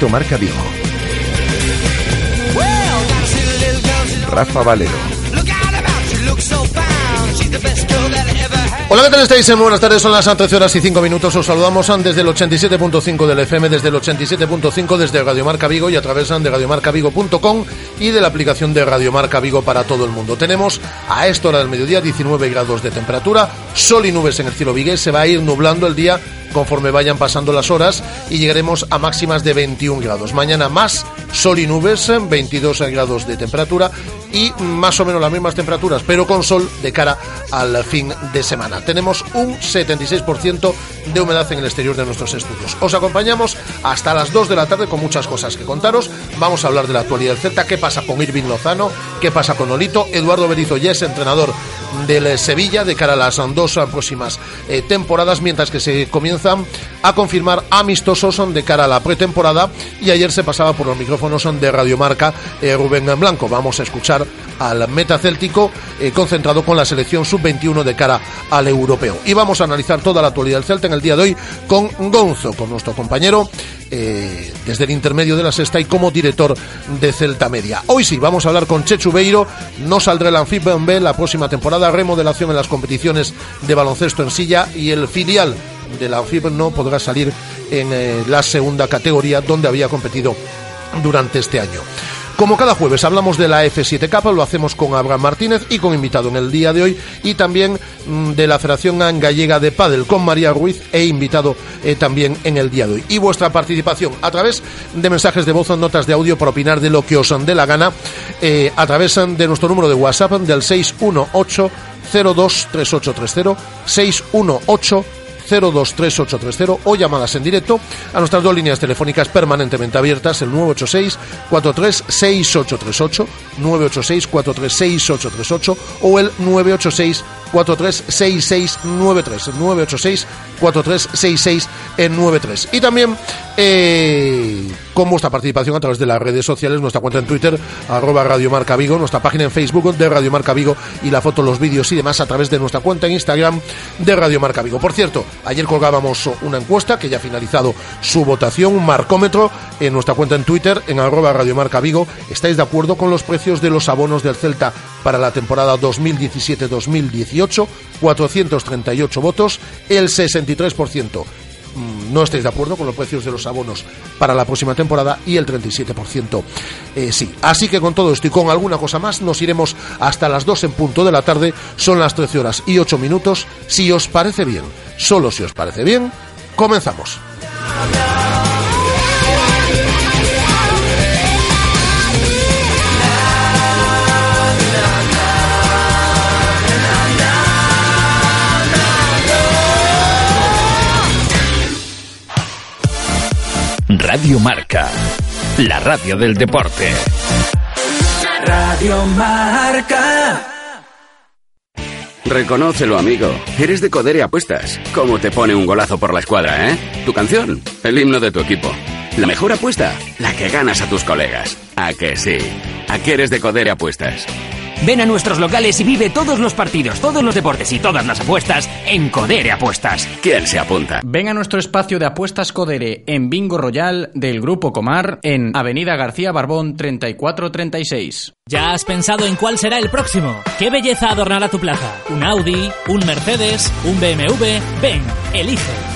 Directo Marca Vigo. Rafa Valero. Hola, ¿qué tal estáis? Buenas tardes, son las 13 horas y 5 minutos. Os saludamos desde el 87.5 del FM, desde el 87.5 desde Radio Marca Vigo y a través de radiomarcavigo.com y de la aplicación de Radio Marca Vigo para todo el mundo. Tenemos a esta hora del mediodía 19 grados de temperatura, sol y nubes en el cielo vigués, se va a ir nublando el día conforme vayan pasando las horas y llegaremos a máximas de 21 grados. Mañana más sol y nubes, 22 grados de temperatura y más o menos las mismas temperaturas, pero con sol de cara al fin de semana. Tenemos un 76% de humedad en el exterior de nuestros estudios. Os acompañamos hasta las 2 de la tarde con muchas cosas que contaros. Vamos a hablar de la actualidad del Z, qué pasa con Irving Lozano, qué pasa con Olito. Eduardo Berizo ya es entrenador del Sevilla de cara a las dos próximas eh, temporadas, mientras que se comienzan a confirmar amistosos de cara a la pretemporada y ayer se pasaba por los micrófonos de Radiomarca eh, Rubén Blanco. Vamos a escuchar al metacéltico eh, concentrado con la selección sub-21 de cara al europeo. Y vamos a analizar toda la actualidad del Celta en el día de hoy con Gonzo, con nuestro compañero eh, desde el intermedio de la sexta y como director de Celta Media. Hoy sí, vamos a hablar con Chechu Beiro, no saldrá el Anfibian B la próxima temporada, remodelación en las competiciones de baloncesto en silla y el filial de la Anfib no podrá salir en eh, la segunda categoría donde había competido durante este año. Como cada jueves hablamos de la F7 Cup, lo hacemos con Abraham Martínez y con invitado en el día de hoy y también mm, de la Federación Gallega de Padel con María Ruiz e invitado eh, también en el día de hoy. Y vuestra participación a través de mensajes de voz o notas de audio para opinar de lo que os dé la gana eh, a través de nuestro número de WhatsApp del 618 023830 618 023830 o llamadas en directo a nuestras dos líneas telefónicas permanentemente abiertas, el 986 436838, 986 436838 o el 986 436693, 986 436693. Y también eh, con vuestra participación a través de las redes sociales, nuestra cuenta en Twitter, arroba Radio Marca Vigo, nuestra página en Facebook de Radio Marca Vigo y la foto, los vídeos y demás a través de nuestra cuenta en Instagram de Radio Marca Vigo. Por cierto, ayer colgábamos una encuesta que ya ha finalizado su votación, un marcómetro en nuestra cuenta en Twitter, en arroba Radio Marca Vigo. ¿Estáis de acuerdo con los precios de los abonos del Celta para la temporada 2017-2018? 438 votos, el 63% mm, no estáis de acuerdo con los precios de los abonos para la próxima temporada y el 37% eh, sí. Así que con todo esto y con alguna cosa más nos iremos hasta las 2 en punto de la tarde, son las 13 horas y 8 minutos. Si os parece bien, solo si os parece bien, comenzamos. Radio Marca, la radio del deporte. Radio Marca. Reconócelo, amigo. Eres de Codere Apuestas. ¿Cómo te pone un golazo por la escuadra, eh? Tu canción, el himno de tu equipo. La mejor apuesta, la que ganas a tus colegas. ¿A que sí? ¿A qué eres de Codere Apuestas? Ven a nuestros locales y vive todos los partidos, todos los deportes y todas las apuestas en Codere Apuestas. ¿Quién se apunta? Ven a nuestro espacio de apuestas Codere en Bingo Royal del Grupo Comar en Avenida García Barbón 3436. ¿Ya has pensado en cuál será el próximo? ¿Qué belleza adornará tu plaza? ¿Un Audi? ¿Un Mercedes? ¿Un BMW? Ven, elige.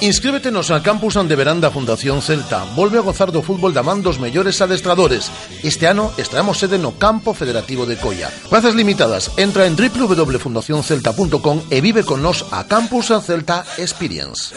Inscríbetenos al campus de veranda Fundación Celta. Volve a gozar do fútbol da man dos mellores adestradores. Este ano estreamos sede no Campo Federativo de Coia. Plazas limitadas. Entra en www.fundacioncelta.com e vive con nos a Campus Celta Experience.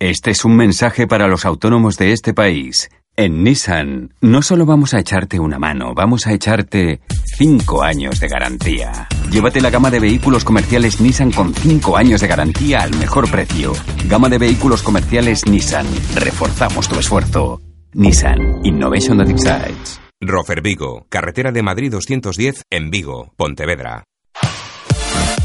Este es un mensaje para los autónomos de este país. En Nissan no solo vamos a echarte una mano, vamos a echarte 5 años de garantía. Llévate la gama de vehículos comerciales Nissan con 5 años de garantía al mejor precio. Gama de vehículos comerciales Nissan. Reforzamos tu esfuerzo. Nissan Innovation that excites. Rofer Vigo, carretera de Madrid 210 en Vigo, Pontevedra.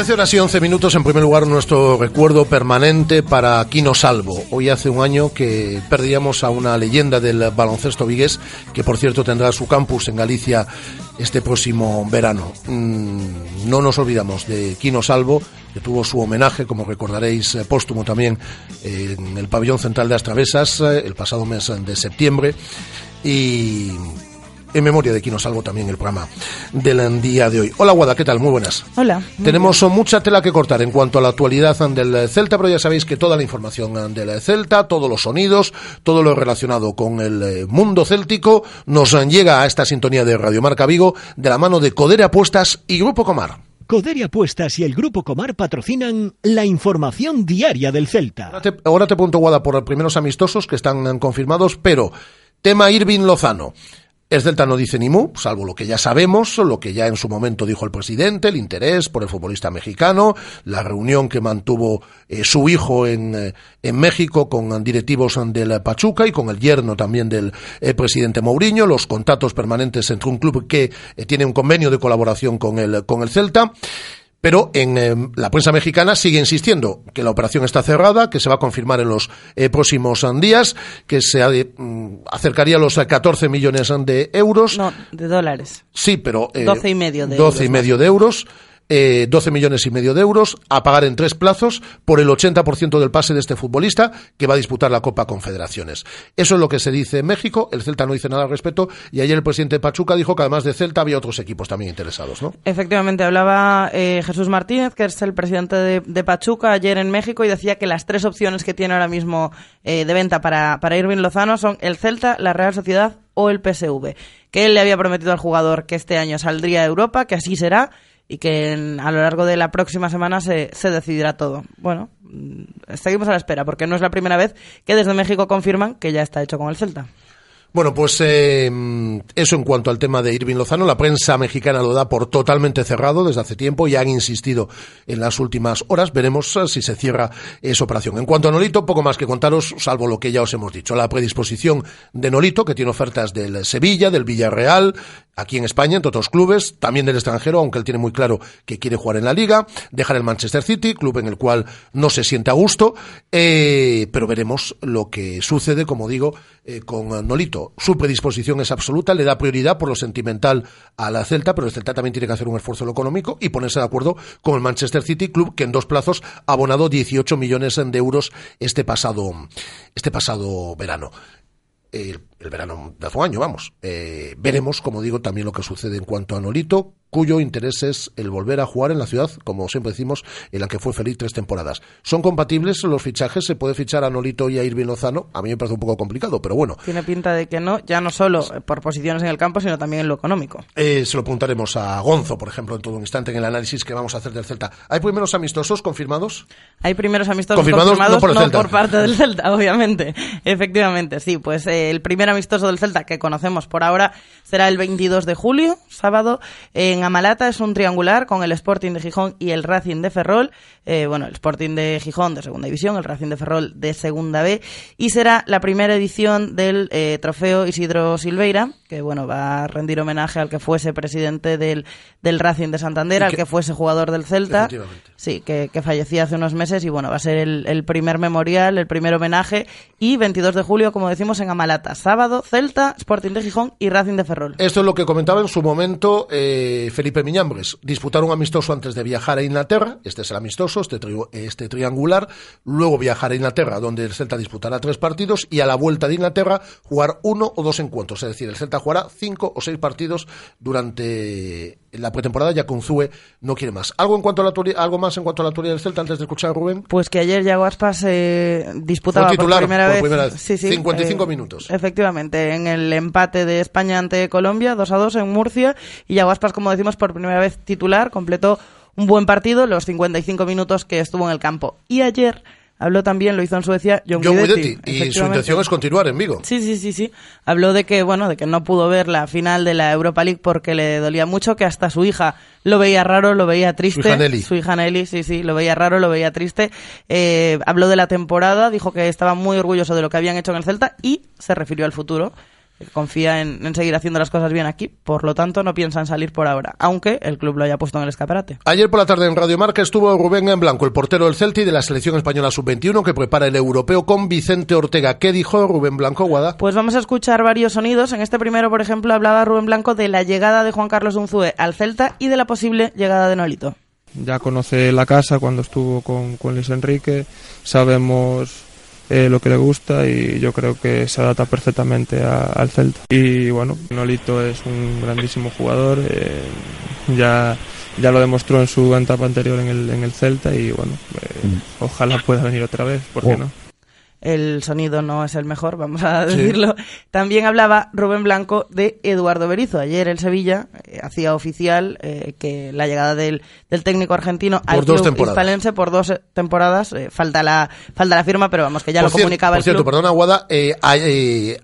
Trece horas y 11 minutos. En primer lugar, nuestro recuerdo permanente para Quino Salvo. Hoy hace un año que perdíamos a una leyenda del baloncesto vigués, que por cierto tendrá su campus en Galicia este próximo verano. Mm, no nos olvidamos de Quino Salvo, que tuvo su homenaje, como recordaréis, eh, póstumo también en el pabellón central de Astravesas eh, el pasado mes de septiembre. Y en memoria de Quino Salvo también el programa del día de hoy. Hola Guada, ¿qué tal? Muy buenas. Hola. Tenemos mucha tela que cortar en cuanto a la actualidad del Celta, pero ya sabéis que toda la información del Celta, todos los sonidos, todo lo relacionado con el mundo céltico nos llega a esta sintonía de Radio Marca Vigo de la mano de Codere Apuestas y Grupo Comar. Codere Apuestas y el Grupo Comar patrocinan la información diaria del Celta. Ahora te, ahora te punto Guada por los primeros amistosos que están confirmados, pero tema Irving Lozano. El Celta no dice ni mu, salvo lo que ya sabemos, lo que ya en su momento dijo el presidente, el interés por el futbolista mexicano, la reunión que mantuvo eh, su hijo en, eh, en, México con directivos del Pachuca y con el yerno también del eh, presidente Mourinho, los contactos permanentes entre un club que tiene un convenio de colaboración con el, con el Celta. Pero en eh, la prensa mexicana sigue insistiendo que la operación está cerrada, que se va a confirmar en los eh, próximos días, que se mm, acercaría a los 14 millones de euros. No, de dólares. Sí, pero... Eh, 12 y medio de 12 y medio de euros. Eh, 12 millones y medio de euros a pagar en tres plazos por el 80% del pase de este futbolista que va a disputar la Copa Confederaciones. Eso es lo que se dice en México. El Celta no dice nada al respecto y ayer el presidente de Pachuca dijo que además de Celta había otros equipos también interesados, ¿no? Efectivamente, hablaba eh, Jesús Martínez, que es el presidente de, de, Pachuca, ayer en México y decía que las tres opciones que tiene ahora mismo eh, de venta para, para Irving Lozano son el Celta, la Real Sociedad o el PSV. Que él le había prometido al jugador que este año saldría a Europa, que así será y que en, a lo largo de la próxima semana se, se decidirá todo. Bueno, mm, seguimos a la espera, porque no es la primera vez que desde México confirman que ya está hecho con el Celta. Bueno, pues eh, eso en cuanto al tema de Irving Lozano. La prensa mexicana lo da por totalmente cerrado desde hace tiempo y han insistido en las últimas horas. Veremos eh, si se cierra esa operación. En cuanto a Nolito, poco más que contaros, salvo lo que ya os hemos dicho. La predisposición de Nolito, que tiene ofertas del Sevilla, del Villarreal, aquí en España, entre otros clubes, también del extranjero, aunque él tiene muy claro que quiere jugar en la liga, dejar el Manchester City, club en el cual no se siente a gusto, eh, pero veremos lo que sucede, como digo, eh, con Nolito. Su predisposición es absoluta, le da prioridad por lo sentimental a la Celta, pero el Celta también tiene que hacer un esfuerzo lo económico y ponerse de acuerdo con el Manchester City, club que en dos plazos ha abonado 18 millones de euros este pasado, este pasado verano el, el, verano de hace un año, vamos. Eh, veremos, como digo, también lo que sucede en cuanto a Nolito, cuyo interés es el volver a jugar en la ciudad, como siempre decimos, en la que fue feliz tres temporadas. ¿Son compatibles los fichajes? ¿Se puede fichar a Nolito y a Irving Lozano? A mí me parece un poco complicado, pero bueno. Tiene pinta de que no, ya no solo por posiciones en el campo, sino también en lo económico. Eh, se lo preguntaremos a Gonzo, por ejemplo, en todo un instante, en el análisis que vamos a hacer del Celta. ¿Hay primeros amistosos confirmados? Hay primeros amistosos confirmados, confirmados no, por, el no por parte del Celta, obviamente. Efectivamente, sí. Pues eh, el amistoso del Celta que conocemos por ahora será el 22 de julio, sábado, en Amalata. Es un triangular con el Sporting de Gijón y el Racing de Ferrol. Eh, bueno, el Sporting de Gijón de segunda división, el Racing de Ferrol de segunda B. Y será la primera edición del eh, trofeo Isidro Silveira, que bueno, va a rendir homenaje al que fuese presidente del, del Racing de Santander, al que fuese jugador del Celta. Sí, que, que, fallecía hace unos meses y bueno, va a ser el, el, primer memorial, el primer homenaje. Y 22 de julio, como decimos, en Amalata. Sábado, Celta, Sporting de Gijón y Racing de Ferrol. Esto es lo que comentaba en su momento eh, Felipe Miñambres. Disputar un amistoso antes de viajar a Inglaterra. Este es el amistoso, este, tri este triangular. Luego viajar a Inglaterra, donde el Celta disputará tres partidos. Y a la vuelta de Inglaterra, jugar uno o dos encuentros. Es decir, el Celta jugará cinco o seis partidos durante la pretemporada, ya con Zue no quiere más. ¿Algo, en cuanto a la algo más en cuanto a la teoría del Celta antes de escuchar a Rubén? Pues que ayer Yago Aspas eh, disputaba por, primera, vez, 55 eh, minutos. Efectivamente, en el empate de España ante Colombia, 2 a 2 en Murcia, y Yago Aspas, como decimos, por primera vez titular, completó un buen partido los 55 minutos que estuvo en el campo. Y ayer Habló también, lo hizo en Suecia, John, John Guidetti. Y su intención es continuar en Vigo. Sí, sí, sí, sí. Habló de que, bueno, de que no pudo ver la final de la Europa League porque le dolía mucho, que hasta su hija lo veía raro, lo veía triste. Su hija Nelly. Su hija Nelly, sí, sí, lo veía raro, lo veía triste. Eh, habló de la temporada, dijo que estaba muy orgulloso de lo que habían hecho en el Celta y se refirió al futuro confía en, seguir haciendo las cosas bien aquí, por lo tanto no piensan salir por ahora, aunque el club lo haya puesto en el escaparate. Ayer por la tarde en Radio Marca estuvo Rubén en Blanco, el portero del Celti de la selección española sub-21 que prepara el europeo con Vicente Ortega. ¿Qué dijo Rubén Blanco, Guada? Pues vamos a escuchar varios sonidos. En este primero, por ejemplo, hablaba Rubén Blanco de la llegada de Juan Carlos Unzúe al Celta y de la posible llegada de Nolito. Ya conoce la casa cuando estuvo con, con Luis Enrique, sabemos eh, lo que le gusta y yo creo que se adapta perfectamente al Celta. Y bueno, Nolito es un grandísimo jugador, eh, ya, ya lo demostró en su etapa anterior en el, en el Celta y bueno, eh, mm. ojalá pueda venir otra vez, ¿por qué oh. no? El sonido no es el mejor, vamos a decirlo. También hablaba Rubén Blanco de Eduardo Berizo. Ayer el Sevilla eh, hacía oficial eh, que la llegada del, del técnico argentino al club hispalense por dos temporadas. Eh, falta la falta la firma, pero vamos que ya lo comunicaba por cierto, perdona, Guada, a,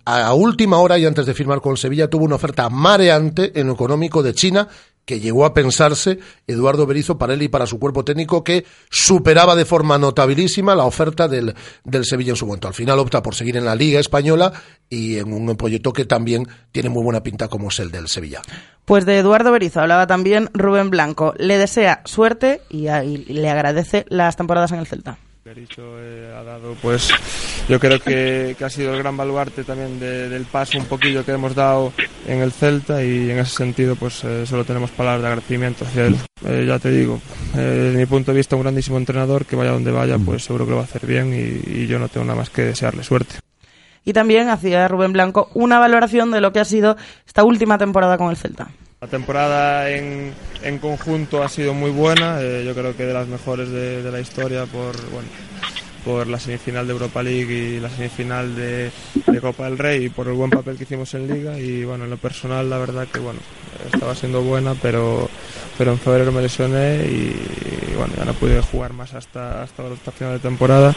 a, última hora y antes de firmar con Sevilla tuvo una oferta mareante en lo económico de China que llegó a pensarse Eduardo Berizo para él y para su cuerpo técnico que superaba de forma notabilísima la oferta del, del Sevilla en su momento. Al final opta por seguir en la Liga Española y en un proyecto que también tiene muy buena pinta como es el del Sevilla. Pues de Eduardo Berizo hablaba también Rubén Blanco. Le desea suerte y le agradece las temporadas en el Celta. Eh, ha dado, pues yo creo que, ha sido el gran baluarte también del paso un poquillo que hemos dado en el Celta y en ese sentido pues eh, solo tenemos palabras de agradecimiento hacia él. Eh, ya te digo, desde mi punto de vista un grandísimo entrenador que vaya donde vaya pues seguro que lo va a hacer bien y yo no tengo nada más que desearle suerte. Y también hacía Rubén Blanco una valoración de lo que ha sido esta última temporada con el Celta. La temporada en, en conjunto ha sido muy buena, eh, yo creo que de las mejores de, la historia por, bueno, por la semifinal de Europa League y la semifinal de, Copa del Rey y por el buen papel que hicimos en Liga y bueno, en lo personal la verdad que bueno, estaba siendo buena pero, pero en febrero me lesioné y, bueno, ya no pude jugar más hasta, hasta la final de temporada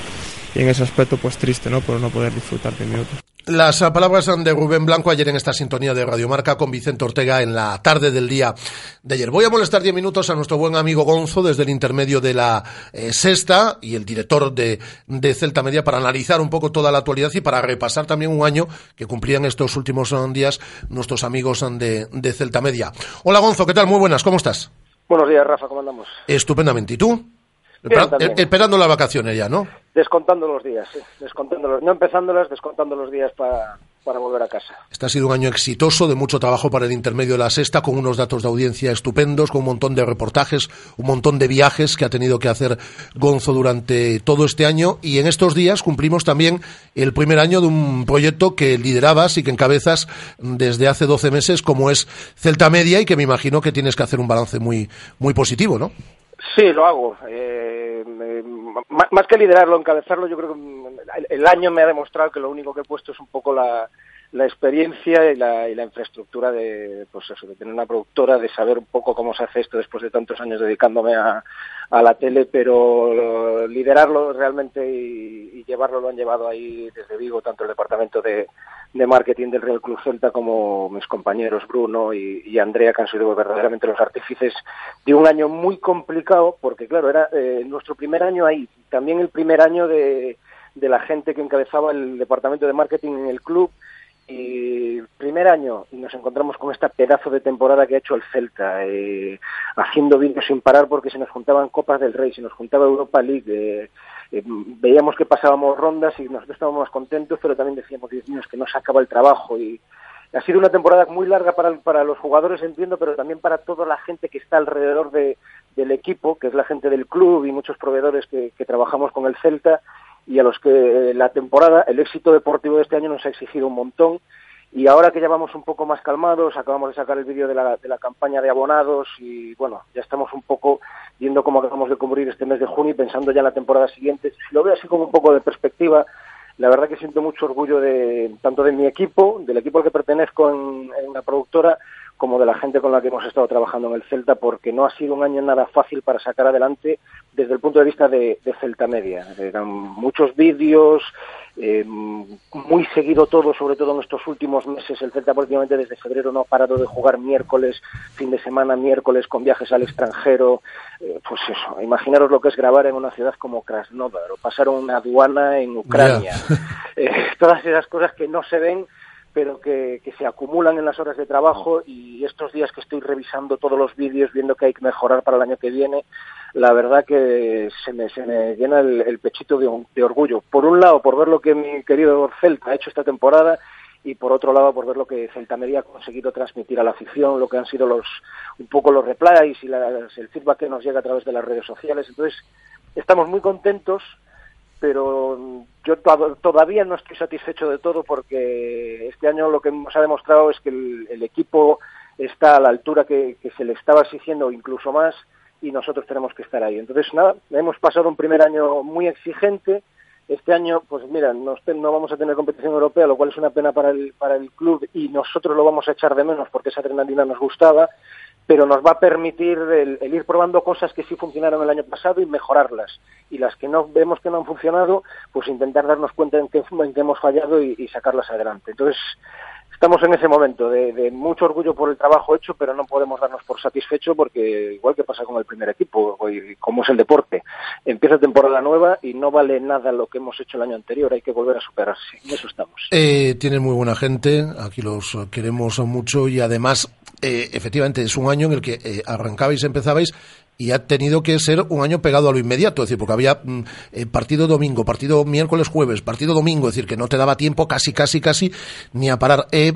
y en ese aspecto pues triste, ¿no? Por no poder disfrutar de minutos. Las palabras de Rubén Blanco ayer en esta sintonía de Radiomarca con Vicente Ortega en la tarde del día de ayer. Voy a molestar diez minutos a nuestro buen amigo Gonzo desde el intermedio de la eh, sexta y el director de, de, Celta Media para analizar un poco toda la actualidad y para repasar también un año que cumplían estos últimos días nuestros amigos de, de Celta Media. Hola Gonzo, ¿qué tal? Muy buenas, ¿cómo estás? Buenos días, Rafa, ¿cómo andamos? Estupendamente. ¿Y tú? esperando las vacaciones ya, ¿no? Descontando los días. Descontando no empezándolas, descontando los días para, para volver a casa. Este ha sido un año exitoso, de mucho trabajo para el intermedio de la sexta, con unos datos de audiencia estupendos, con un montón de reportajes, un montón de viajes que ha tenido que hacer Gonzo durante todo este año. Y en estos días cumplimos también el primer año de un proyecto que liderabas y que encabezas desde hace 12 meses, como es Celta Media, y que me imagino que tienes que hacer un balance muy, muy positivo, ¿no? Sí, lo hago. Eh, más que liderarlo, encabezarlo, yo creo que el año me ha demostrado que lo único que he puesto es un poco la, la experiencia y la, y la infraestructura de, pues eso, de tener una productora, de saber un poco cómo se hace esto después de tantos años dedicándome a, a la tele, pero liderarlo realmente y, llevarlo lo han llevado ahí desde Vigo, tanto el departamento de, marketing del Real Club Celta como mis compañeros Bruno y, Andrea, que han sido verdaderamente los artífices de un año muy complicado, porque claro, era eh, nuestro primer año ahí, también el primer año de la gente que encabezaba el departamento de marketing en el club, y primer año y nos encontramos con esta pedazo de temporada que ha hecho el Celta, eh, haciendo vídeos sin parar porque se nos juntaban Copas del Rey, se nos juntaba Europa League, eh, eh, veíamos que pasábamos rondas y nosotros estábamos más contentos, pero también decíamos, Dios mío, es que no se acaba el trabajo y ha sido una temporada muy larga para, para los jugadores, entiendo, pero también para toda la gente que está alrededor de, del equipo, que es la gente del club y muchos proveedores que, que trabajamos con el Celta y a los que eh, la temporada, el éxito deportivo de este año nos ha exigido un montón Y ahora que ya vamos un poco más calmados, acabamos de sacar el vídeo de la, de la campaña de abonados y bueno, ya estamos un poco viendo cómo acabamos de cubrir este mes de junio y pensando ya en la temporada siguiente. Si lo veo así como un poco de perspectiva, la verdad que siento mucho orgullo de tanto de mi equipo, del equipo al que pertenezco en, en la productora, como de la gente con la que hemos estado trabajando en el Celta, porque no ha sido un año nada fácil para sacar adelante desde el punto de vista de, de Celta Media. Eran muchos vídeos, eh, muy seguido todo, sobre todo en estos últimos meses. El Celta prácticamente desde febrero no ha parado de jugar miércoles, fin de semana, miércoles, con viajes al extranjero. Eh, pues eso, imaginaros lo que es grabar en una ciudad como Krasnodar o pasar una aduana en Ucrania. Eh, todas esas cosas que no se ven pero que, que, se acumulan en las horas de trabajo y estos días que estoy revisando todos los vídeos, viendo que hay que mejorar para el año que viene, la verdad que se me, se me llena el, pechito de, de, orgullo. Por un lado, por ver lo que mi querido Celta ha hecho esta temporada y por otro lado, por ver lo que Celta Media ha conseguido transmitir a la afición, lo que han sido los un poco los replies y las, el feedback que nos llega a través de las redes sociales. Entonces, estamos muy contentos pero yo to todavía no estoy satisfecho de todo porque este año lo que nos ha demostrado es que el, el equipo está a la altura que, que, se le estaba exigiendo incluso más y nosotros tenemos que estar ahí. Entonces, nada, hemos pasado un primer año muy exigente. Este año, pues mira, no, no vamos a tener competición europea, lo cual es una pena para el, para el club y nosotros lo vamos a echar de menos porque esa adrenalina nos gustaba pero nos va a permitir el, ir probando cosas que sí funcionaron el año pasado y mejorarlas. Y las que no vemos que no han funcionado, pues intentar darnos cuenta en qué, en qué hemos fallado y, y, sacarlas adelante. Entonces, estamos en ese momento de, de, mucho orgullo por el trabajo hecho, pero no podemos darnos por satisfecho porque, igual que pasa con el primer equipo, como es el deporte, empieza temporada nueva y no vale nada lo que hemos hecho el año anterior, hay que volver a superarse. En eso estamos. Eh, tienen muy buena gente, aquí los queremos mucho y además eh, efectivamente es un año en el que eh, arrancabais, empezabais y ha tenido que ser un año pegado a lo inmediato, es decir, porque había mm, eh, partido domingo, partido miércoles, jueves, partido domingo, es decir, que no te daba tiempo casi, casi, casi ni a parar. Eh,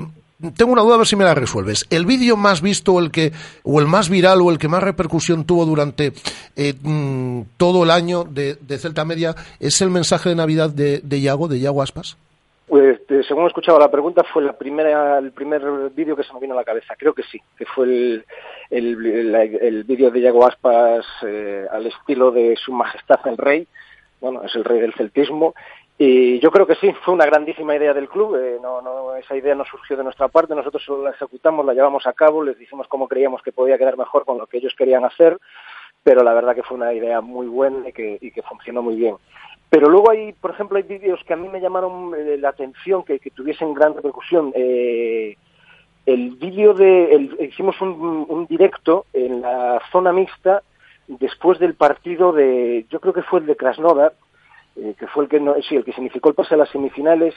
tengo una duda a ver si me la resuelves. El vídeo más visto, el que, o el más viral, o el que más repercusión tuvo durante eh, mm, todo el año de, de, Celta Media, es el mensaje de Navidad de, de Yago, de Yago Aspas. Pues, según he escuchado la pregunta, fue la primera, el primer vídeo que se me vino a la cabeza. Creo que sí, que fue el, el, el, vídeo de Yago Aspas eh, al estilo de Su Majestad el Rey. Bueno, es el rey del celtismo. Y yo creo que sí, fue una grandísima idea del club. Eh, no, no, esa idea no surgió de nuestra parte. Nosotros solo la ejecutamos, la llevamos a cabo, les dijimos cómo creíamos que podía quedar mejor con lo que ellos querían hacer. Pero la verdad que fue una idea muy buena y que, y que funcionó muy bien. Pero luego hay, por ejemplo, hay vídeos que a mí me llamaron eh, la atención, que, que tuviesen gran repercusión. Eh, el vídeo de, el, hicimos un, un, directo en la zona mixta después del partido de, yo creo que fue el de Krasnodar, eh, que fue el que, no, sí, el que significó el pase a las semifinales,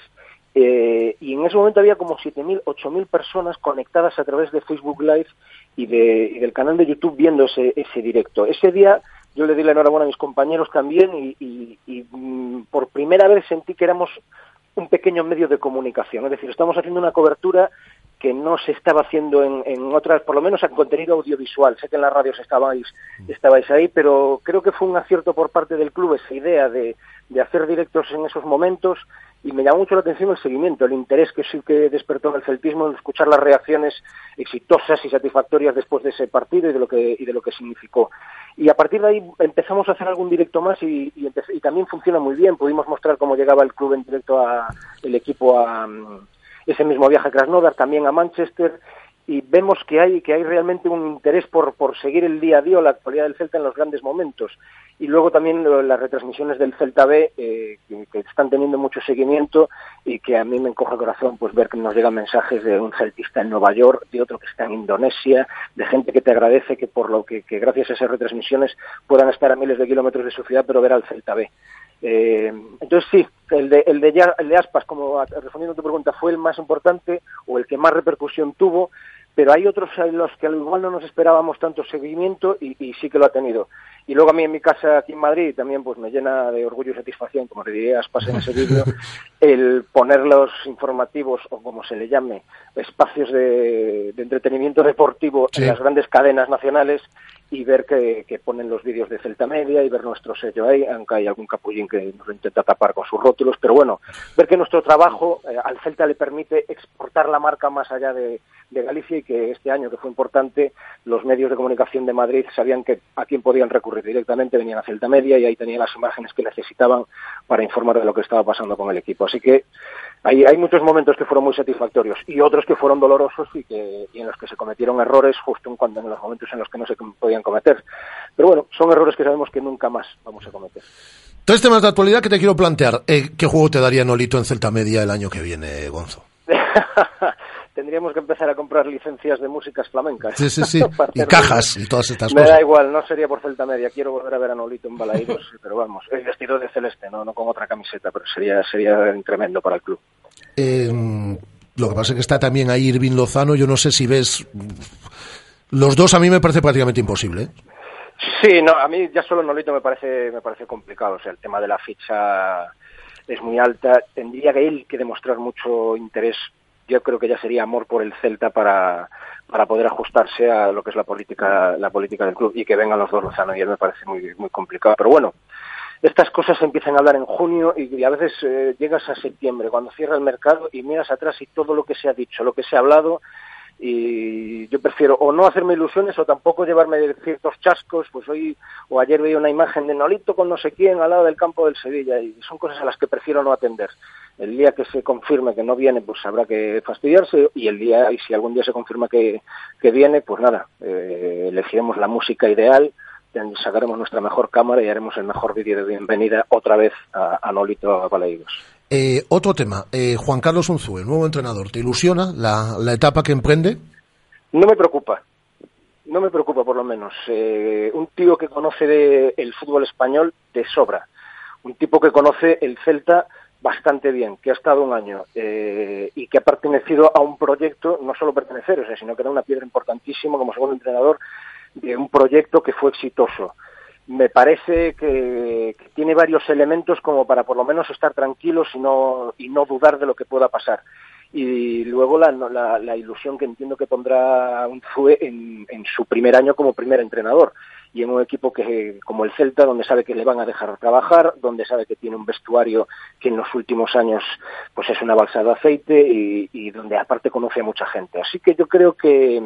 eh, y en ese momento había como 7.000, 8.000 personas conectadas a través de Facebook Live y, de, del canal de YouTube viendo ese, ese directo. Ese día yo le di la enhorabuena a mis compañeros también y, y, y mm, por primera vez sentí que éramos un pequeño medio de comunicación, es decir, estamos haciendo una cobertura que no se estaba haciendo en, en otras, por lo menos en contenido audiovisual. Sé que en las radios estabais, estabais ahí, pero creo que fue un acierto por parte del club esa idea de, de hacer directos en esos momentos y me llamó mucho la atención el seguimiento, el interés que sí que despertó en el celtismo en escuchar las reacciones exitosas y satisfactorias después de ese partido y de lo que, y de lo que significó. Y a partir de ahí empezamos a hacer algún directo más y, también funciona muy bien. Pudimos mostrar cómo llegaba el club en directo a el equipo a ese mismo viaje a Krasnodar, también a Manchester y vemos que hay que hay realmente un interés por, por seguir el día a día o la actualidad del Celta en los grandes momentos y luego también las retransmisiones del Celta B eh, que, están teniendo mucho seguimiento y que a mí me encoge el corazón pues ver que nos llegan mensajes de un celtista en Nueva York, de otro que está en Indonesia, de gente que te agradece que por lo que, que gracias a esas retransmisiones puedan estar a miles de kilómetros de su ciudad pero ver al Celta B. Eh, entonces sí, el de, el, de, el de Aspas, como respondiendo a tu pregunta, fue el más importante o el que más repercusión tuvo, pero hay otros en los que al igual no nos esperábamos tanto seguimiento y, y, sí que lo ha tenido. Y luego a mí en mi casa aquí en Madrid también pues me llena de orgullo y satisfacción, como le diría Aspas en ese vídeo, el poner los informativos o como se le llame, espacios de, de entretenimiento deportivo sí. en las grandes cadenas nacionales y ver que, ponen los vídeos de Celta Media y ver nuestro sello ahí, aunque hay algún capullín que nos lo intenta tapar con sus rótulos, pero bueno, ver que nuestro trabajo eh, al Celta le permite exportar la marca más allá de, de Galicia y que este año, que fue importante, los medios de comunicación de Madrid sabían que a quién podían recurrir directamente, venían a Celta Media y ahí tenían las imágenes que necesitaban para informar de lo que estaba pasando con el equipo. Así que hay, hay muchos momentos que fueron muy satisfactorios y otros que fueron dolorosos y, que, y en los que se cometieron errores justo en, cuando, en los momentos en los que no se podían cometer. Pero bueno, son errores que sabemos que nunca más vamos a cometer. Tres temas de actualidad que te quiero plantear. Eh, ¿Qué juego te daría Nolito en Celta Media el año que viene, Gonzo? Tendríamos que empezar a comprar licencias de músicas flamencas. Sí, sí, sí. y cajas y todas estas Me cosas. da igual, no sería por Celta Media. Quiero volver a ver a Nolito en Balaídos, pero vamos, el vestido de celeste, no, no con otra camiseta, pero sería, sería tremendo para el club. Eh, lo que pasa es que está también ahí Irving Lozano. Yo no sé si ves. Los dos a mí me parece prácticamente imposible. ¿eh? Sí, no, a mí ya solo Nolito me parece, me parece complicado. O sea, el tema de la ficha es muy alta. Tendría que él que demostrar mucho interés. Yo creo que ya sería amor por el Celta para, para poder ajustarse a lo que es la política, la política del club y que vengan los dos Lozano y él me parece muy, muy complicado. Pero bueno, estas cosas se empiezan a hablar en junio y, a veces eh, llegas a septiembre cuando cierra el mercado y miras atrás y todo lo que se ha dicho, lo que se ha hablado y yo prefiero o no hacerme ilusiones o tampoco llevarme ciertos chascos, pues hoy o ayer veía una imagen de Nolito con no sé quién al lado del campo del Sevilla y son cosas a las que prefiero no atender. El día que se confirme que no viene, pues habrá que fastidiarse y el día y si algún día se confirma que, que viene, pues nada, eh, elegiremos la música ideal, sacaremos nuestra mejor cámara y haremos el mejor vídeo de bienvenida otra vez a, a Nolito Balaídos. Eh, otro tema, eh, Juan Carlos Unzúe, nuevo entrenador, ¿te ilusiona la, la, etapa que emprende? No me preocupa, no me preocupa por lo menos. Eh, un tío que conoce de, el fútbol español de sobra, un tipo que conoce el Celta bastante bien, que ha estado un año eh, y que ha pertenecido a un proyecto, no solo pertenecer, o sea, sino que era una piedra importantísima como segundo entrenador de un proyecto que fue exitoso me parece que, tiene varios elementos como para por lo menos estar tranquilos y no, y no dudar de lo que pueda pasar. Y luego la, la, ilusión que entiendo que pondrá un Zue en, su primer año como primer entrenador y en un equipo que como el Celta donde sabe que le van a dejar trabajar, donde sabe que tiene un vestuario que en los últimos años pues es una balsa de aceite y, donde aparte conoce a mucha gente. Así que yo creo que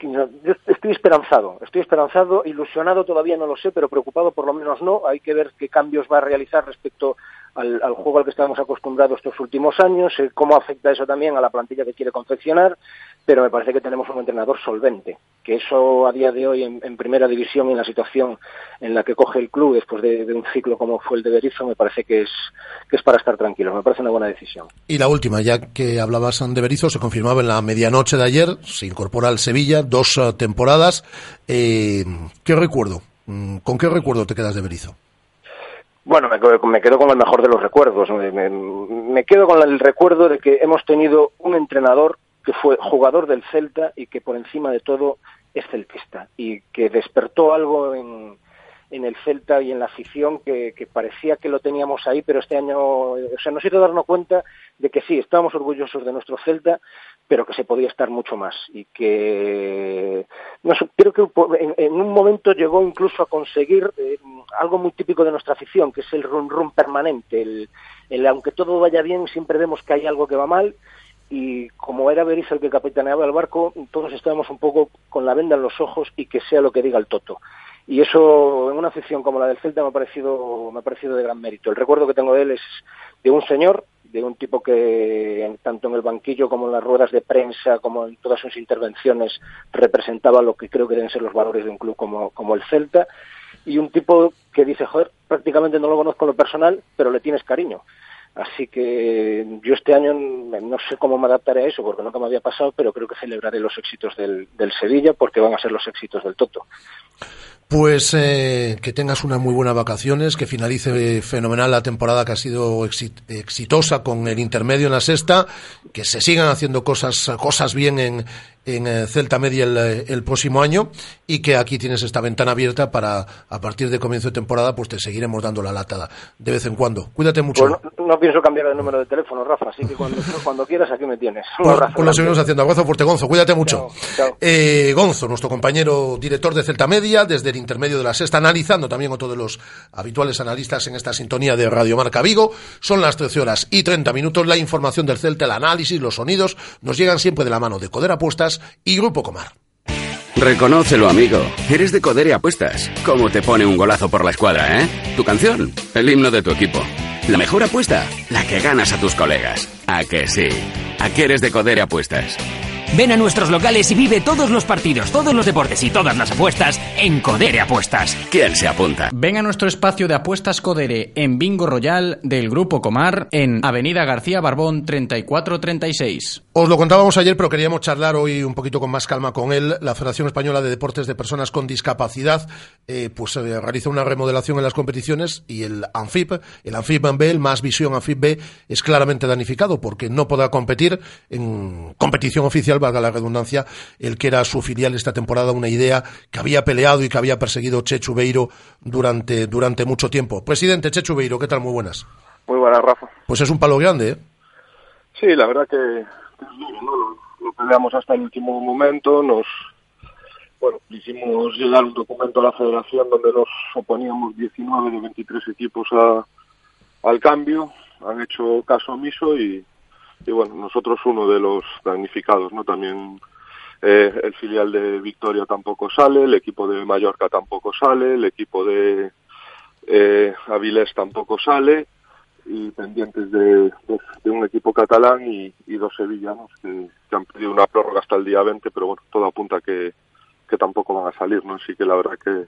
yo estoy esperanzado, estoy esperanzado, ilusionado todavía no lo sé, pero preocupado por lo menos no. Hay que ver qué cambios va a realizar respecto al, al juego al que estamos acostumbrados estos últimos años, eh, cómo afecta eso también a la plantilla que quiere confeccionar, pero me parece que tenemos un entrenador solvente, que eso a día de hoy en, primera división y en la situación en la que coge el club después de, un ciclo como fue el de Berizzo, me parece que es, que es para estar tranquilos, me parece una buena decisión. Y la última, ya que hablabas de Berizzo, se confirmaba en la medianoche de ayer, se incorpora al Sevilla, dos uh, temporadas. Eh, ¿Qué recuerdo? ¿Con qué recuerdo te quedas de Berizzo? Bueno, me, quedo con el mejor de los recuerdos. Me, me, quedo con el recuerdo de que hemos tenido un entrenador que fue jugador del Celta y que por encima de todo es celtista y que despertó algo en, en el Celta y en la afición que, parecía que lo teníamos ahí, pero este año, o sea, nos hizo darnos cuenta de que sí, estábamos orgullosos de nuestro Celta, pero que se podía estar mucho más y que no sé, creo que en, en, un momento llegó incluso a conseguir eh, algo muy típico de nuestra afición, que es el run run permanente, el, el aunque todo vaya bien siempre vemos que hay algo que va mal y como era Berizzo el que capitaneaba el barco, todos estábamos un poco con la venda en los ojos y que sea lo que diga el Toto. Y eso en una afición como la del Celta me ha parecido, me ha parecido de gran mérito. El recuerdo que tengo de él es de un señor, de un tipo que tanto en el banquillo como en las ruedas de prensa, como en todas sus intervenciones, representaba lo que creo que deben ser los valores de un club como, el Celta, y un tipo que dice, joder, prácticamente no lo conozco en lo personal, pero le tienes cariño. Así que yo este año no sé cómo me adaptaré a eso, porque nunca me había pasado, pero creo que celebraré los éxitos del Sevilla, porque van a ser los éxitos del Toto. Pues eh, que tengas unas muy buenas vacaciones, que finalice fenomenal la temporada que ha sido exit exitosa con el intermedio en la sexta, que se sigan haciendo cosas, cosas bien en, en eh, Celta Media el, eh, el, próximo año y que aquí tienes esta ventana abierta para a partir de comienzo de temporada pues te seguiremos dando la lata de vez en cuando. Cuídate mucho. Pues no, no, pienso cambiar de número de teléfono, Rafa, así que cuando, cuando quieras aquí me tienes. Pues, pues lo seguimos haciendo. Abrazo fuerte, Gonzo. Cuídate mucho. Chao, chao. Eh, Gonzo, nuestro compañero director de Celta Media, desde el intermedio de la sexta, analizando también otro de los habituales analistas en esta sintonía de Radio Marca Vigo. Son las 13 horas y 30 minutos. La información del Celta, el análisis, los sonidos, nos llegan siempre de la mano de Coder Apuestas y Grupo Comar. Reconócelo, amigo. Eres de Coder Apuestas. ¿Cómo te pone un golazo por la escuadra, eh? Tu canción, el himno de tu equipo. La mejor apuesta, la que ganas a tus colegas. ¿A que sí? ¿A qué eres de Coder Apuestas? Ven a nuestros locales y vive todos los partidos, todos los deportes y todas las apuestas en Codere Apuestas. ¿Quién se apunta? Ven a nuestro espacio de apuestas Codere en Bingo Royal del Grupo Comar en Avenida García Barbón 3436. Os lo contábamos ayer, pero queríamos charlar hoy un poquito con más calma con él. La Federación Española de Deportes de Personas con Discapacidad eh, pues eh, realiza una remodelación en las competiciones y el ANFIP, el ANFIP B, el Más Visión ANFIP B, es claramente danificado porque no podrá competir en competición oficial valga la redundancia, el que era su filial esta temporada, una idea que había peleado y que había perseguido Chechu Beiro durante, durante mucho tiempo. Presidente Chechu Beiro, ¿qué tal? Muy buenas. Muy buenas, Rafa. Pues es un palo grande, ¿eh? Sí, la verdad que ¿no? lo, lo peleamos hasta el último momento, nos bueno, hicimos llegar un documento a la federación donde nos oponíamos 19 de 23 equipos a, al cambio, han hecho caso omiso y, y bueno, nosotros uno de los damnificados, ¿no? También eh, el filial de Victoria tampoco sale, el equipo de Mallorca tampoco sale, el equipo de eh, Avilés tampoco sale y pendientes de, de, un equipo catalán y, y dos sevillanos que, que, han pedido una prórroga hasta el día 20, pero bueno, todo apunta que, que tampoco van a salir, ¿no? Así que la verdad que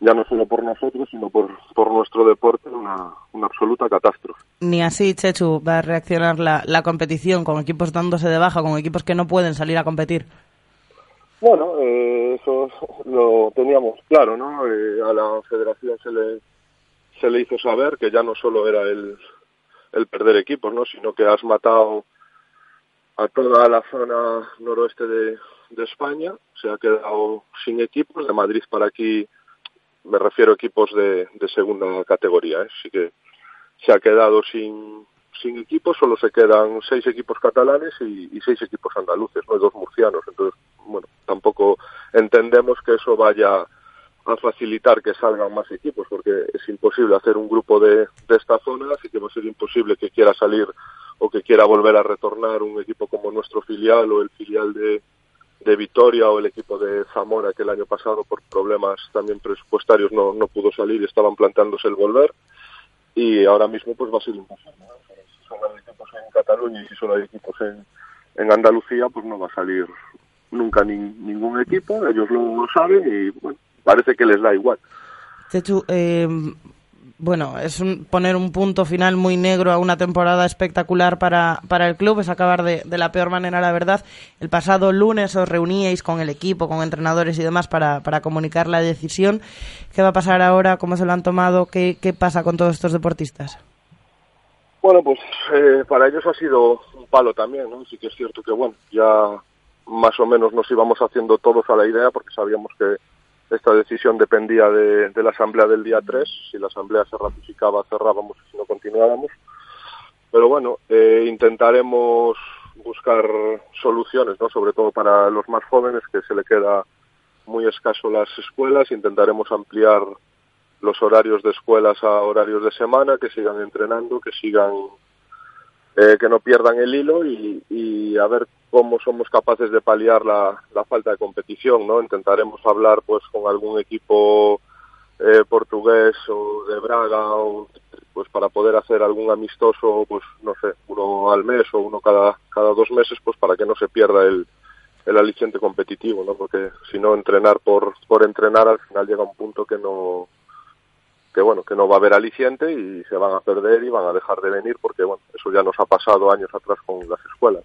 ya no solo por nosotros, sino por, por nuestro deporte, una, una absoluta catástrofe. Ni así, Chechu, va a reaccionar la, la competición con equipos dándose de baja, con equipos que no pueden salir a competir. Bueno, eh, eso lo teníamos claro, ¿no? Eh, a la federación se le, se le hizo saber que ya no solo era el, el perder equipos, ¿no? Sino que has matado a toda la zona noroeste de, de España, se ha quedado sin equipos, de Madrid para aquí me refiero a equipos de, de segunda categoría, ¿eh? así que se ha quedado sin, sin equipos, solo se quedan seis equipos catalanes y, seis equipos andaluces, no hay dos murcianos, entonces, bueno, tampoco entendemos que eso vaya a facilitar que salgan más equipos, porque es imposible hacer un grupo de, de esta zona, así que va a ser imposible que quiera salir o que quiera volver a retornar un equipo como nuestro filial o el filial de, de Vitoria o el equipo de Zamora que el año pasado por problemas también presupuestarios no, no pudo salir y estaban planteándose el volver y ahora mismo pues va a ser imposible ¿no? si solo hay equipos en Cataluña y si solo hay equipos en, en Andalucía pues no va a salir nunca ni, ningún equipo ellos lo saben y bueno, parece que les da igual Chechu, eh, bueno, es un, poner un punto final muy negro a una temporada espectacular para, para el club, es acabar de, la peor manera, la verdad. El pasado lunes os reuníais con el equipo, con entrenadores y demás para, para comunicar la decisión. ¿Qué va a pasar ahora? ¿Cómo se lo han tomado? ¿Qué, qué pasa con todos estos deportistas? Bueno, pues eh, para ellos ha sido un palo también, ¿no? Sí que es cierto que, bueno, ya más o menos nos íbamos haciendo todos a la idea porque sabíamos que esta decisión dependía de, la asamblea del día 3. Si la asamblea se ratificaba, cerrábamos y si no, continuábamos. Pero bueno, eh, intentaremos buscar soluciones, ¿no? sobre todo para los más jóvenes, que se le queda muy escaso las escuelas. Intentaremos ampliar los horarios de escuelas a horarios de semana, que sigan entrenando, que sigan, eh, que no pierdan el hilo y, y a ver cómo somos capaces de paliar la, falta de competición, ¿no? Intentaremos hablar pues con algún equipo eh, portugués o de Braga o pues para poder hacer algún amistoso, pues no sé, uno al mes o uno cada cada dos meses, pues para que no se pierda el el aliciente competitivo, ¿no? Porque si no entrenar por por entrenar al final llega un punto que no que bueno, que no va a haber aliciente y se van a perder y van a dejar de venir porque bueno, eso ya nos ha pasado años atrás con las escuelas.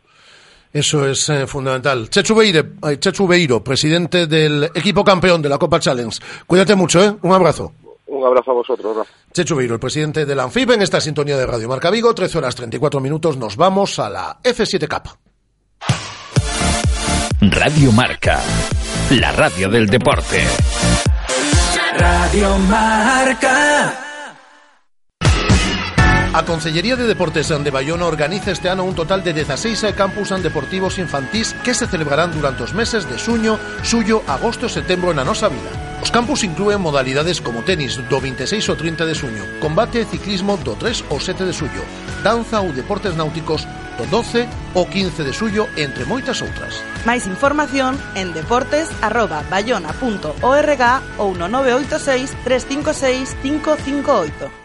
Eso es eh, fundamental. Chechu, Beire, eh, Chechu Beiro, presidente del equipo campeón de la Copa Challenge. Cuídate mucho, ¿eh? Un abrazo. Un abrazo a vosotros. Rafa. Chechu Beiro, el presidente de la ANFIB, en esta sintonía de Radio Marca Vigo, 13 horas 34 minutos, nos vamos a la F7 Cup. Radio Marca, la radio del deporte. Radio Marca. A Consellería de Deportes de Bayona organiza este ano un total de 16 campus deportivos infantís que se celebrarán durante os meses de suño, suyo, agosto e setembro na nosa vila. Os campus incluen modalidades como tenis do 26 ao 30 de suño, combate e ciclismo do 3 ao 7 de suyo, danza ou deportes náuticos do 12 ao 15 de suyo, entre moitas outras. Máis información en deportes@bayona.org ou no 986 356 558.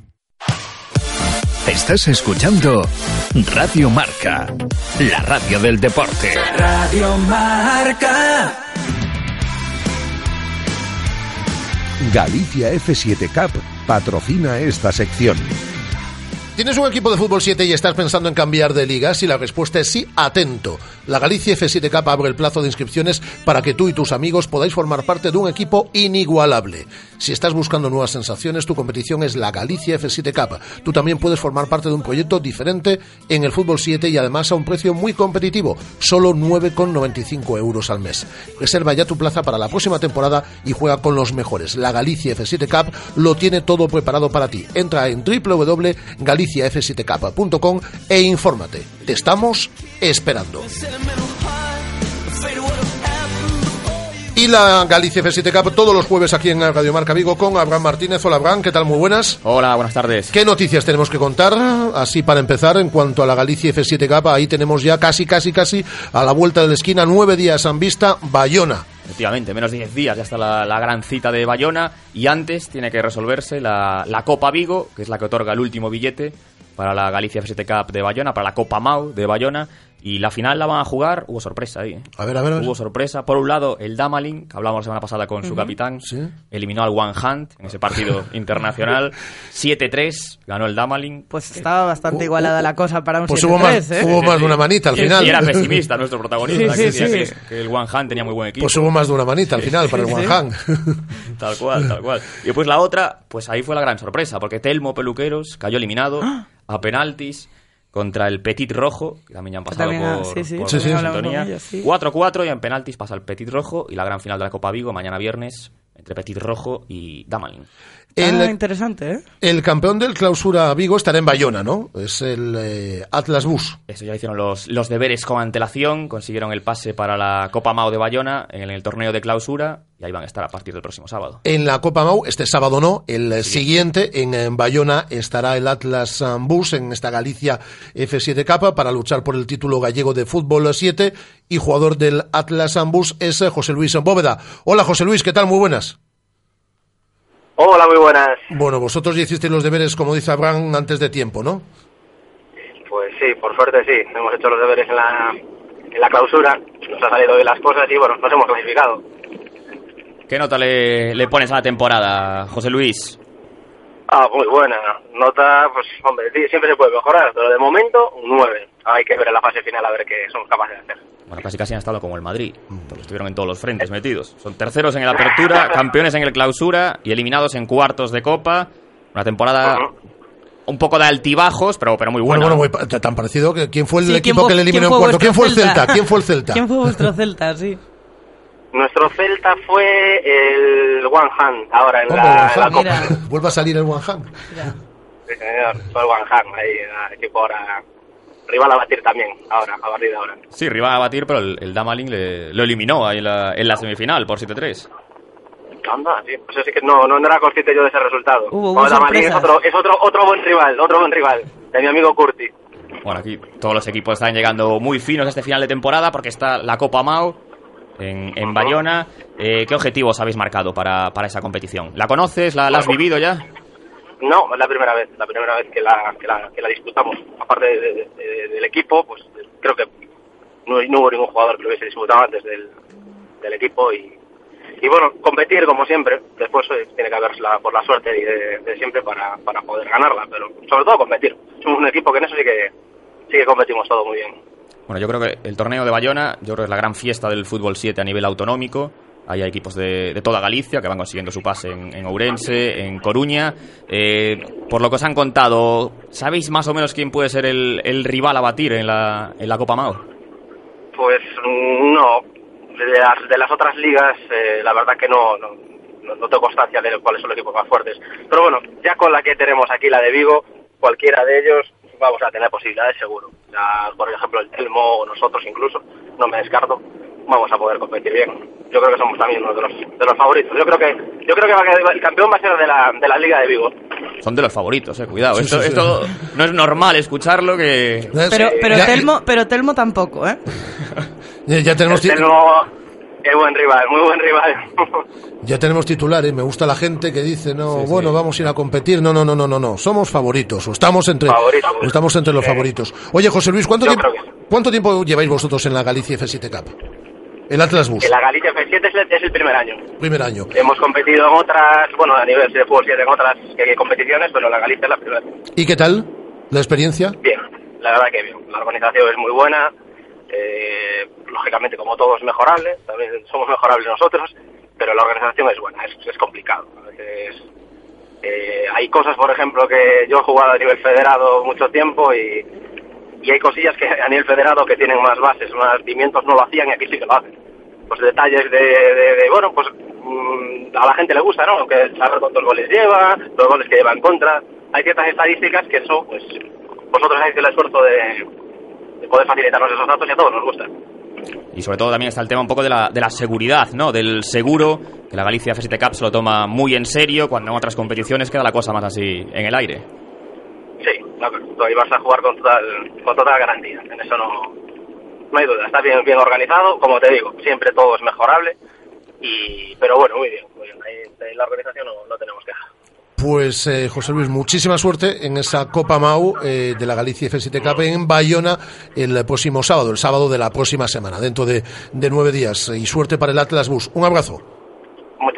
Estás escuchando Radio Marca, la radio del deporte. Radio Marca. Galicia F7 Cup patrocina esta sección. ¿Tienes un equipo de fútbol 7 y estás pensando en cambiar de liga? Si la respuesta es sí, atento. La Galicia F7 Cup abre el plazo de inscripciones para que tú y tus amigos podáis formar parte de un equipo inigualable. Si estás buscando nuevas sensaciones, tu competición es la Galicia F7 Cup. Tú también puedes formar parte de un proyecto diferente en el fútbol 7 y además a un precio muy competitivo, solo 9,95 euros al mes. Reserva ya tu plaza para la próxima temporada y juega con los mejores. La Galicia F7 Cup lo tiene todo preparado para ti. Entra en www.galiciaf7cup.com e infórmate. Te estamos esperando. Y la Galicia F7 Cup todos los jueves aquí en Radio Marca Vigo con Abraham Martínez. Hola Abraham, ¿qué tal? Muy buenas. Hola, buenas tardes. ¿Qué noticias tenemos que contar? Así para empezar, en cuanto a la Galicia F7 Cup, ahí tenemos ya casi, casi, casi a la vuelta de la esquina, nueve días en vista, Bayona. Efectivamente, menos de 10 días ya está la, la, gran cita de Bayona y antes tiene que resolverse la, la Copa Vigo, que es la que otorga el último billete para la Galicia F7 Cup de Bayona, para la Copa Mau de Bayona. Y la final la van a jugar, hubo sorpresa ahí. ¿eh? A ver, a ver, a ver. Hubo sorpresa. Por un lado, el Damalin, que hablamos la semana pasada con uh -huh. su capitán, ¿Sí? eliminó al One Hunt en ese partido internacional. 7-3, ganó el Damalin. Pues estaba bastante igualada la cosa para un pues 7-3, hubo más, ¿eh? hubo más de una manita al final. Y era pesimista nuestro protagonista, Sí, que sí, decía sí. que, que el One Hunt tenía muy buen equipo. Pues hubo más de una manita al final para el One. Hunt. Tal cual, tal cual. Y después la otra, pues ahí fue la gran sorpresa, porque Telmo Peluqueros cayó eliminado ¡Ah! a penaltis contra el Petit Rojo, que también ya han pasado También, por, sí, sí, por también la hablamos sintonía. con ellos, sí. 4-4 y en penaltis pasa el Petit Rojo y la gran final de la Copa Vigo mañana viernes entre Petit Rojo y Damalin. El- Ah, interesante, ¿eh? El campeón del clausura Vigo estará en Bayona, ¿no? Es el eh, Atlas Bus. Eso ya hicieron los, los deberes con antelación, consiguieron el pase para la Copa Mao de Bayona en el torneo de clausura y ahí van a estar a partir del próximo sábado. En la Copa Mau, este sábado no, el siguiente en, eh, Bayona estará el Atlas eh, Bus en esta Galicia F7 Capa para luchar por el título gallego de fútbol 7 y jugador del Atlas Bus es eh, José Luis Bóveda. Hola José Luis, ¿qué tal? Muy buenas. Hola, muy buenas. Bueno, vosotros ya hicisteis los deberes, como dice Abraham, antes de tiempo, ¿no? Pues sí, por suerte sí. Hemos hecho los deberes en la, en la clausura. Nos ha salido bien las cosas y bueno, nos hemos clasificado. ¿Qué nota le, le pones a la temporada, José Luis? Ah, muy buena. Nota, pues, hombre, sí, siempre se puede mejorar, pero de momento, un 9. Hay que ver en la fase final a ver qué somos capaces de hacer. Bueno, casi casi han estado como el Madrid, porque estuvieron en todos los frentes metidos. Son terceros en el apertura, campeones en el clausura y eliminados en cuartos de copa. Una temporada un poco de altibajos, pero, pero muy buena. Bueno, bueno, muy pa- tan parecido que quién fue el Sí, ¿quién equipo que le eliminó en cuarto. ¿Quién fue el Celta? ¿Quién fue el Celta? ¿Quién fue vuestro Celta? Sí. Nuestro Celta fue el One Han, ahora en ¿Cómo, la, la? Copa. Vuelve a salir el Wanhan. Sí, señor, fue el One Han, ahí, el equipo ahora. Rival a batir también, ahora, a partir de ahora. Sí, rival a batir, pero el, el Damaling le, lo eliminó ahí en la, en la semifinal por 7-3. Anda, sí, pues sí que no, no, no era consciente yo de ese resultado. Hubo- hubo Bueno, Damalín es otro, es otro, otro buen rival, otro buen rival, de mi amigo Curti. Bueno, aquí todos los equipos están llegando muy finos a este final de temporada porque está la Copa Mau en, en Bayona. Eh, ¿Qué objetivos habéis marcado para, para esa competición? ¿La conoces? ¿La, la has vivido ya? No, es la primera vez, la primera vez que la, que la, que la disputamos. Aparte de- de- de- del equipo, pues creo que no, hubo ningún jugador que lo hubiese disputado antes del, del equipo y, y bueno, competir como siempre. Después eh, tiene que haber por la suerte de siempre para, para poder ganarla, pero sobre todo competir. Somos un equipo que en eso sí que, sí que competimos todo muy bien. Bueno, yo creo que el torneo de Bayona, yo creo que es la gran fiesta del fútbol 7 a nivel autonómico. Hay equipos de, de toda Galicia que van consiguiendo su pase en, en Ourense, en Coruña. Eh, por lo que os han contado, ¿sabéis más o menos quién puede ser el, el rival a batir en la, en la Copa Mao? Pues mm, no, de las, de las otras ligas eh, la verdad que no, no, no tengo constancia de cuáles son los equipos más fuertes. Pero bueno, ya con la que tenemos aquí, la de Vigo, cualquiera de ellos vamos a tener posibilidades seguro. Ya, por ejemplo, el Telmo o nosotros incluso, no me descarto, vamos a poder competir bien. Yo creo que somos también uno de los, de los favoritos. Yo creo que yo creo que va a quedar- el campeón va a ser de la, de la Liga de Vigo. Son de los favoritos, eh, cuidado. Sí, esto, sí, sí. esto no es normal escucharlo que... Pero, pero, Ya- Telmo, pero Telmo tampoco, ¿eh? Ya, ya tenemos, El Telmo es buen rival, muy buen rival. ya tenemos titulares. Me gusta la gente que dice, no, bueno, vamos a ir a competir. No, no, no, no, no, no. Somos favoritos. O estamos entre, Favoritos. o estamos entre los Sí. favoritos. Oye, José Luis, ¿cuánto tiempo, creo ¿cuánto tiempo lleváis vosotros en la Galicia F7 Cup? El Atlas Bus. Que la Galicia F7 es el, es el primer año. Primer año. Hemos competido en otras, bueno, a nivel de fútbol 7 en otras eh, competiciones, pero la Galicia es la primera. ¿Y qué tal la experiencia? Bien, la verdad que bien. La organización es muy buena. Eh, lógicamente, como todo es mejorable, también somos mejorables nosotros, pero la organización es buena, es, complicado. A eh, hay cosas, por ejemplo, que yo he jugado a nivel federado mucho tiempo y, y hay cosillas que a nivel federado que tienen más bases, más cimientos, no lo hacían y aquí sí que lo hacen. Pues detalles de, de- bueno, pues mm, a la gente le gusta, ¿no? Que saber cuántos goles lleva, los goles que lleva en contra. Hay ciertas estadísticas que eso, pues, vosotros hacéis el esfuerzo de poder facilitarnos esos datos y a todos nos gusta. Y sobre todo también está el tema un poco de la, de la seguridad, ¿no? Del seguro, que la Galicia F7 Cup se lo toma muy en serio, cuando en otras competiciones queda la cosa más así en el aire. Sí, no, pero tú ahí vas a jugar con total, con total garantía. En eso no, no hay duda. Está bien, bien organizado, como te digo, siempre todo es mejorable. Y, pero bueno, muy bien, muy bien. Ahí, en la organización no, no tenemos queja. Pues eh, José Luis, muchísima suerte en esa Copa Mau eh, de la Galicia F7 Cup en Bayona el próximo sábado, el sábado de la próxima semana, dentro de, de nueve días. Y suerte para el Atlas Bus. Un abrazo.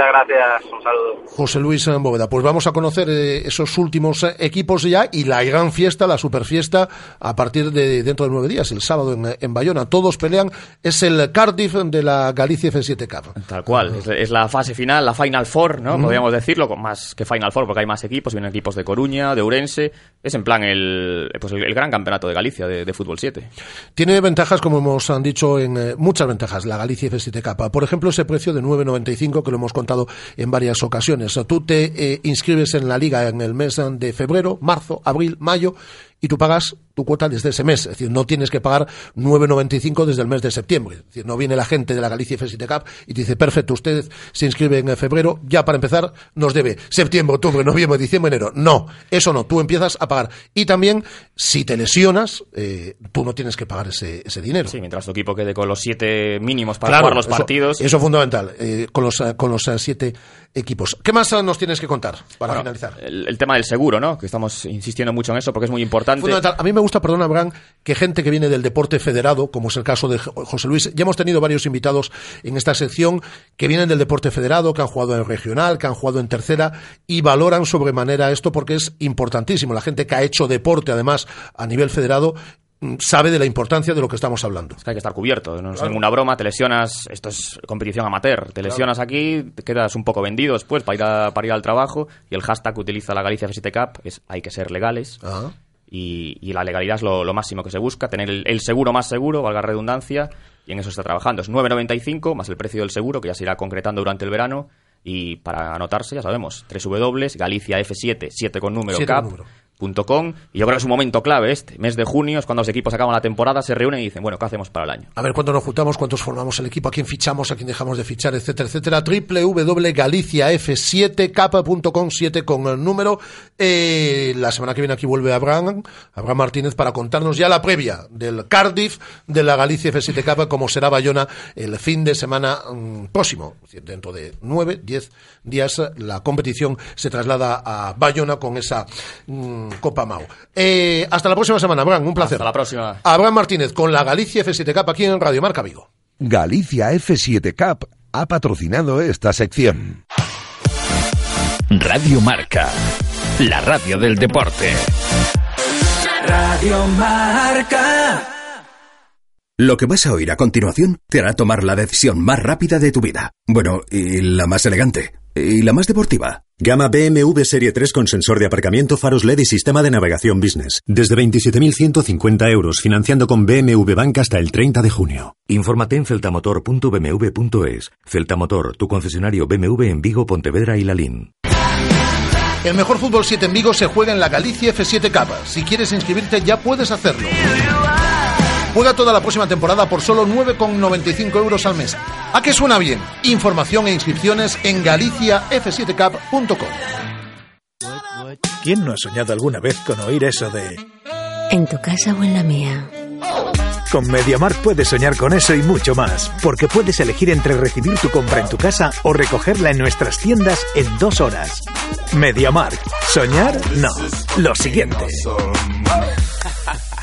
Muchas gracias, un saludo. José Luis Bóveda. Pues vamos a conocer eh, esos últimos eh, equipos ya y la gran fiesta, la superfiesta, a partir de dentro de nueve días, el sábado en, en Bayona. Todos pelean, es el Cardiff de la Galicia F7 Cup. Tal cual, es, es la fase final, la Final Four, ¿no? Mm. Podríamos decirlo, con más que Final Four, porque hay más equipos, vienen equipos de Coruña, de Ourense. Es en plan el, pues el, el gran campeonato de Galicia de, de fútbol 7. Tiene ventajas, como hemos han dicho, en eh, muchas ventajas la Galicia F7 Cup. Por ejemplo, ese precio de 9,95 que lo hemos contado en varias ocasiones. Tú te eh, inscribes en la liga en el mes de febrero, marzo, abril, mayo y tú pagas tu cuota desde ese mes. Es decir, no tienes que pagar 9,95 desde el mes de septiembre. Es decir, no viene la gente de la Galicia F7 Cup y te dice, perfecto, usted se inscribe en febrero, ya para empezar nos debe septiembre, octubre, noviembre, diciembre, enero. No, eso no, tú empiezas a pagar. Y también, si te lesionas, eh, tú no tienes que pagar ese, ese dinero. Sí, mientras tu equipo quede con los siete mínimos para Claro, jugar los eso- partidos. Eso es fundamental, eh, con los, eh, con los eh, siete equipos. ¿Qué más nos tienes que contar para Bueno, finalizar? El, el tema del seguro, ¿no? Que estamos insistiendo mucho en eso porque es muy importante. Fundamental. A mí me gusta, perdona, Abraham, que gente que viene del deporte federado, como es el caso de Jo- José Luis, ya hemos tenido varios invitados en esta sección que vienen del deporte federado, que han jugado en regional, que han jugado en tercera y valoran sobremanera esto porque es importantísimo. La gente que ha hecho deporte, además, a nivel federado, sabe de la importancia de lo que estamos hablando. Es que hay que estar cubierto, no es Claro. ninguna broma, te lesionas, esto es competición amateur, te lesionas aquí, te quedas un poco vendido después para ir, a- para ir al trabajo y el hashtag que utiliza la Galicia F7 Cup es hay que ser legales y, y la legalidad es lo, lo máximo que se busca, tener el, el seguro más seguro, valga la redundancia, y en eso está trabajando. Es 9,95 más el precio del seguro que ya se irá concretando durante el verano y para anotarse, ya sabemos, www.galiciaf7, 7 con número, Siete con cap, número. Com. Y yo creo que es un momento clave este. Mes de junio es cuando los equipos acaban la temporada, se reúnen y dicen, bueno, ¿qué hacemos para el año? A ver cuándo nos juntamos, cuántos formamos el equipo, a quién fichamos, a quién dejamos de fichar, etcétera, etcétera. www.galiciaf7capa.com, 7 con el número. Eh, la semana que viene aquí vuelve Abraham, Abraham Martínez, para contarnos ya la previa del Cardiff de la Galicia F7 Capa, como será Bayona el fin de semana mm, próximo. Dentro de 9, 10 días la competición se traslada a Bayona con esa Copa Mau. Eh, hasta la próxima semana, Abraham, un placer. Hasta la próxima. Abraham Martínez con la Galicia F7 Cup aquí en Radio Marca Vigo. Galicia F7 Cup ha patrocinado esta sección. Radio Marca, la radio del deporte. Radio Marca. Lo que vas a oír a continuación te hará tomar la decisión más rápida de tu vida. Bueno, y la más elegante. Y la más deportiva. Gama BMW Serie 3 con sensor de aparcamiento, faros LED y sistema de navegación business. Desde 27.150 euros, financiando con BMW Bank hasta el 30 de junio. Infórmate en celtamotor.bmw.es. Celtamotor, tu concesionario BMW en Vigo, Pontevedra y Lalín. El mejor fútbol 7 en Vigo se juega en la Galicia F7 Cup. Si quieres inscribirte ya puedes hacerlo. Juega toda la próxima temporada por solo 9,95 euros al mes. ¿A qué suena bien? Información e inscripciones en galiciaf7cup.com. ¿Quién no ha soñado alguna vez con oír eso de... ¿En tu casa o en la mía? Con MediaMark puedes soñar con eso y mucho más, porque puedes elegir entre recibir tu compra en tu casa o recogerla en nuestras tiendas en dos horas. MediaMark. ¿Soñar? No. Lo siguiente.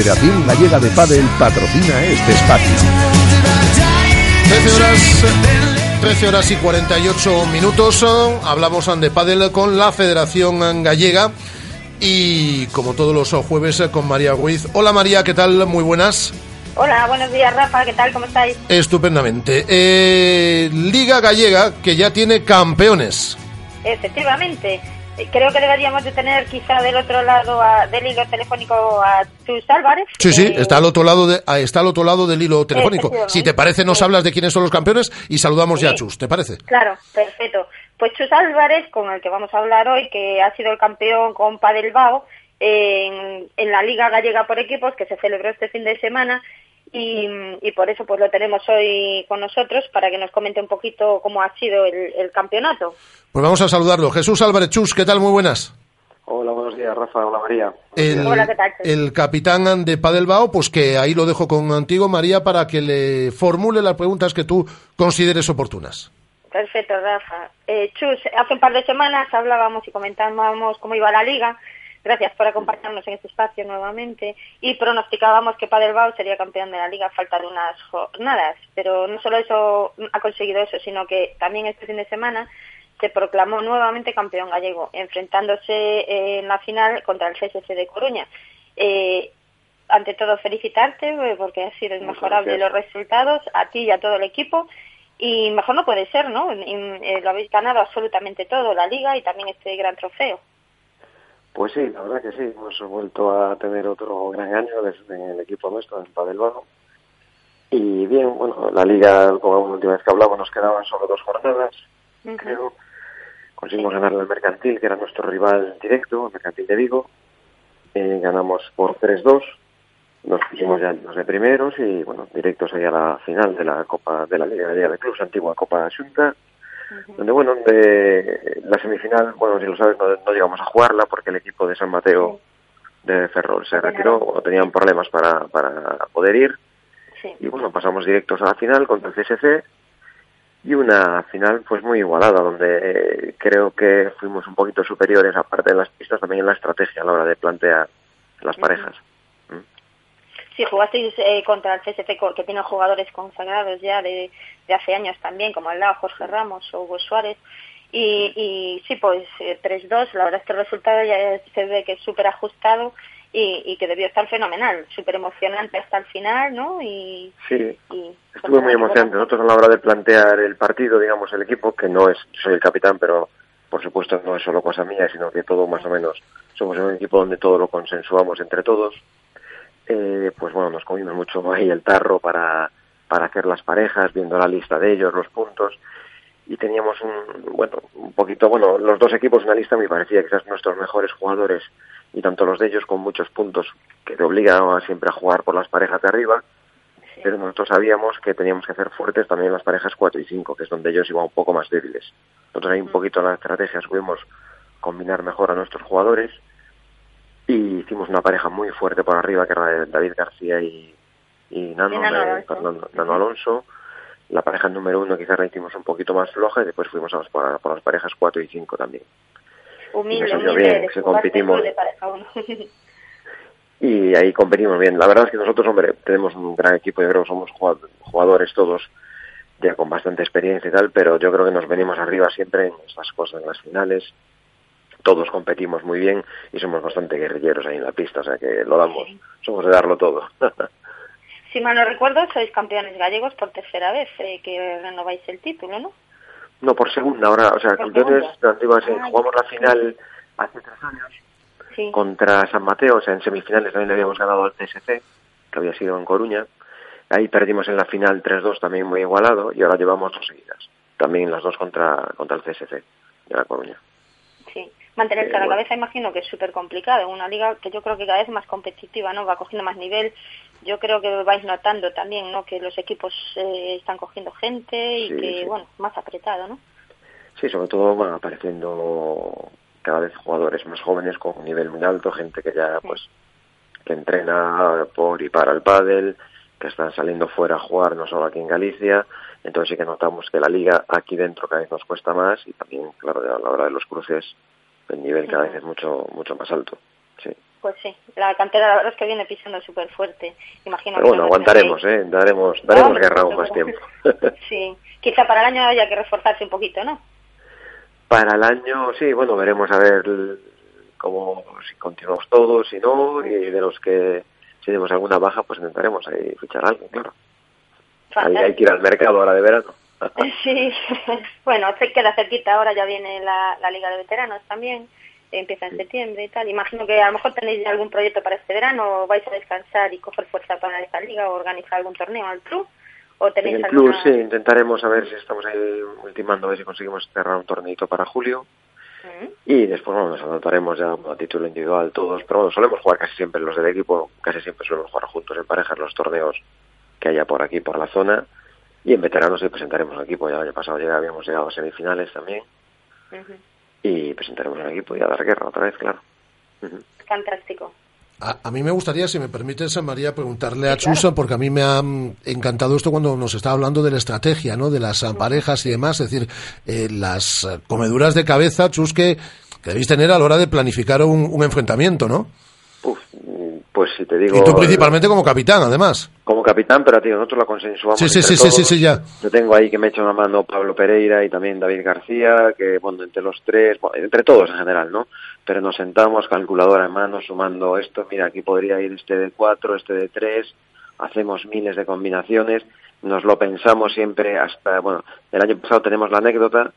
Federación Gallega de Padel patrocina este espacio. 13 horas, 13 horas y 48 minutos. Hablamos de pádel con la Federación Gallega y como todos los jueves con María Ruiz. Hola María, ¿qué tal? Muy buenas. Hola, buenos días Rafa, ¿qué tal? ¿Cómo estáis? Estupendamente. Eh, Liga Gallega que ya tiene campeones. Efectivamente, creo que deberíamos de tener quizá del otro lado a- del hilo telefónico a Chus Álvarez. Sí, sí, Eh, está al otro lado de, ah, está al otro lado del hilo telefónico. Si te parece, nos hablas de quiénes son los campeones y saludamos ya a Chus. ¿Te parece? Claro, perfecto. Pues Chus Álvarez, con el que vamos a hablar hoy, que ha sido el campeón con Padelbao en, en la Liga Gallega por Equipos, que se celebró este fin de semana, y, y por eso pues lo tenemos hoy con nosotros para que nos comente un poquito cómo ha sido el, el campeonato. Pues vamos a saludarlo. Jesús Álvarez Chus, ¿qué tal? Muy buenas. Hola, buenos días, Rafa. Hola, María. El, Hola, ¿qué tal? el capitán de Padelbao, pues que ahí lo dejo contigo, María, para que le formule las preguntas que tú consideres oportunas. Perfecto, Rafa. Eh, Chus, hace un par de semanas hablábamos y comentábamos cómo iba la liga, Gracias por acompañarnos en este espacio nuevamente. Y pronosticábamos que Padelbao sería campeón de la liga a falta de unas jornadas. Pero no solo eso ha conseguido eso, sino que también este fin de semana se proclamó nuevamente campeón gallego, enfrentándose en la final contra el CSC de Coruña. Eh, ante todo, felicitarte eh, porque ha sido inmejorable los resultados, a ti y a todo el equipo. Y mejor no puede ser, ¿no? Y, eh, lo habéis ganado absolutamente todo, la liga y también este gran trofeo. Pues sí, la verdad que sí, hemos vuelto a tener otro gran año desde el equipo nuestro, en Padelbano. Y bien, bueno, la liga, como la última vez que hablamos, nos quedaban solo dos jornadas, creo. Conseguimos ganar al Mercantil, que era nuestro rival directo, el Mercantil de Vigo. Eh, ganamos por 3-2. Nos pusimos ya los de primeros y, bueno, directos ahí a la final de la Copa de la Liga de Clubs, antigua Copa Xunta, donde, bueno, donde la semifinal, bueno, si lo sabes, no, no llegamos a jugarla porque el equipo de San Mateo de Ferrol se retiró, bueno, tenían problemas para, para poder ir. Y, bueno, pasamos directos a la final contra el CSC y una final pues muy igualada donde creo que fuimos un poquito superiores aparte de las pistas también en la estrategia a la hora de plantear las parejas Sí, jugasteis eh, contra el CSC que tiene jugadores consagrados ya de, de hace años también, como al lado Jorge Ramos o Hugo Suárez. Y, y sí, pues eh, 3-2, la verdad es que el resultado ya se ve que es súper ajustado y, y que debió estar fenomenal, súper emocionante hasta el final, ¿no? Y, sí y estuvo muy emocionante nosotros a la hora de plantear el partido digamos el equipo que no es soy el capitán pero por supuesto no es solo cosa mía sino que todo más o menos somos un equipo donde todo lo consensuamos entre todos eh, pues bueno nos comimos mucho ahí el tarro para para hacer las parejas viendo la lista de ellos los puntos. Y teníamos un bueno un poquito bueno los dos equipos una lista me parecía quizás nuestros mejores jugadores y tanto los de ellos con muchos puntos que te obligan a siempre a jugar por las parejas de arriba. Pero nosotros sabíamos que teníamos que hacer fuertes también las parejas 4 y 5 que es donde ellos iban un poco más débiles. Nosotros ahí un poquito en la estrategia supimos combinar mejor a nuestros jugadores y hicimos una pareja muy fuerte por arriba que era David García y, y Nano, Y Nano de Alonso. Fernando- Nano Alonso la pareja número uno quizás la hicimos un poquito más floja y después fuimos a las, por, por las parejas 4 y 5 también humilde, Y humilde, bien, jugar competimos. y ahí competimos bien. La verdad es que nosotros, hombre, tenemos un gran equipo, yo creo que somos jugad- jugadores todos ya con bastante experiencia y tal, pero yo creo que nos venimos arriba siempre en estas cosas, en las finales. Todos competimos muy bien y somos bastante guerrilleros ahí en la pista, o sea que lo damos, somos de darlo todo. si mal no recuerdo, sois campeones gallegos por tercera vez, eh, que renováis el título, ¿no? no, por segunda ahora, o sea, campeones Ah, jugamos la final hace tres años Sí. contra San Mateo, o sea, en semifinales también le habíamos ganado al CSC, que había sido en Coruña. Ahí perdimos en la final 3-2 también muy igualado y ahora llevamos dos seguidas. También las dos contra, contra el CSC de la Coruña. Mantenerse Eh, a la bueno. cabeza imagino que es súper complicado. Una liga que yo creo que cada vez más competitiva, ¿no? Va cogiendo más nivel. Yo creo que vais notando también, ¿no? Que los equipos eh, están cogiendo gente y Sí, que, sí. bueno, más apretado, ¿no? Sí, sobre todo van apareciendo cada vez jugadores más jóvenes con un nivel muy alto, gente que ya pues que entrena por y para el pádel, que están saliendo fuera a jugar, no solo aquí en Galicia. Entonces sí que notamos que la liga aquí dentro cada vez nos cuesta más y también, claro, a la hora de los cruces el nivel cada vez es mucho mucho más alto. Sí. Pues sí, la cantera la verdad es que viene pisando súper fuerte. Imagino Pero bueno, aguantaremos. ¿eh? Daremos, daremos hombre, guerra aún más tiempo. Sí, quizá para el año haya que reforzarse un poquito, ¿no? Para el año, sí, bueno, veremos a ver cómo, si continuamos todos, si no, y de los que, si tenemos alguna baja, pues intentaremos ahí fichar a alguien, claro. Ahí hay que ir al mercado ahora de verano. Sí, bueno, se queda cerquita, ahora ya viene la, la Liga de Veteranos también, empieza en septiembre y tal. Imagino que a lo mejor tenéis algún proyecto para este verano, o vais a descansar y coger fuerza para esta liga, o organizar algún torneo al club, o En tenéis el club, alguna... sí, intentaremos a ver si estamos ahí ultimando, a ver si conseguimos cerrar un torneito para julio. Y después, bueno, nos anotaremos ya a título individual todos. Pero bueno, solemos jugar casi siempre los del equipo, casi siempre solemos jugar juntos en parejas los torneos que haya por aquí, por la zona. Y en veteranos sí presentaremos un equipo. Ya el año pasado ya habíamos llegado a semifinales también. Y presentaremos un equipo y a dar guerra otra vez, claro. Ujú. Fantástico. A, a mí me gustaría, si me permites, María, preguntarle a Chus, porque a mí me ha mm, encantado esto cuando nos está hablando de la estrategia, ¿no? De las ah, parejas y demás, es decir, eh, las eh, comeduras de cabeza, Chus, que, que debéis tener a la hora de planificar un, un enfrentamiento, ¿no? Pues si te digo... Y tú principalmente como capitán, además. Como capitán, pero tío, nosotros la consensuamos Sí, sí, sí, sí, sí, ya. Yo tengo ahí que me echa una mano Pablo Pereira y también David García, que bueno, entre los tres, bueno, entre todos en general, ¿no? Pero nos sentamos, calculadora en mano, sumando esto, mira, aquí podría ir este de cuatro, este de tres, hacemos miles de combinaciones, nos lo pensamos siempre hasta, bueno, el año pasado tenemos la anécdota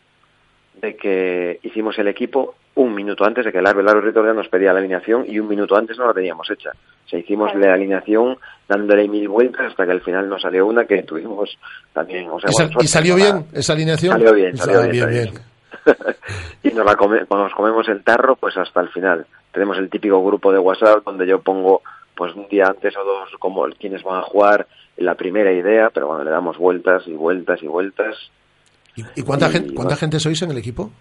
de que hicimos el equipo un minuto antes de que el árbitro ya nos pedía la alineación y un minuto antes no la teníamos hecha. O sea, hicimos la alineación dándole mil vueltas hasta que al final nos salió una que tuvimos también. O sea, ¿Y, sal- bueno, y salió bien esa alineación? Salió bien, salió bien, bien, salió bien. y nos, la come- cuando nos comemos el tarro, pues hasta el final. Tenemos el típico grupo de WhatsApp donde yo pongo pues un día antes o dos como quienes van a jugar la primera idea, pero bueno, le damos vueltas y vueltas y vueltas. ¿Y cuánta, Y, gente, cuánta bueno. gente sois en el equipo?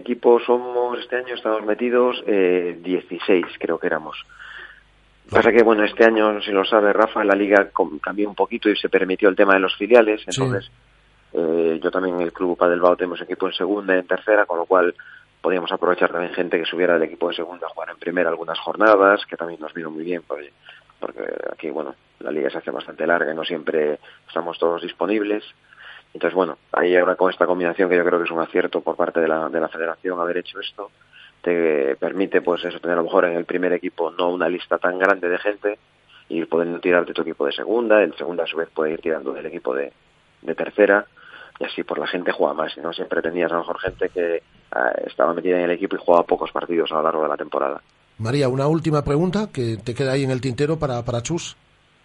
Equipo somos, este año estamos metidos eh, 16, creo que éramos. Pasa que, bueno, este año, si lo sabe Rafa, la liga cambió un poquito y se permitió el tema de los filiales. Sí. Entonces, eh, yo también en el Club Padelbao tenemos equipo en segunda y en tercera, con lo cual podíamos aprovechar también gente que subiera del equipo de segunda a jugar en primera algunas jornadas, que también nos vino muy bien, porque, porque aquí, bueno, la liga se hace bastante larga y no siempre estamos todos disponibles. Entonces, bueno, ahí ahora con esta combinación que yo creo que es un acierto por parte de la, de la federación haber hecho esto, te permite pues eso tener a lo mejor en el primer equipo no una lista tan grande de gente y poder tirar de tu equipo de segunda, el segunda a su vez puede ir tirando del equipo de, de tercera y así por la gente juega más, no siempre tenías a lo mejor gente que ah, estaba metida en el equipo y jugaba pocos partidos a lo largo de la temporada. María, una última pregunta que te queda ahí en el tintero para, para Chus.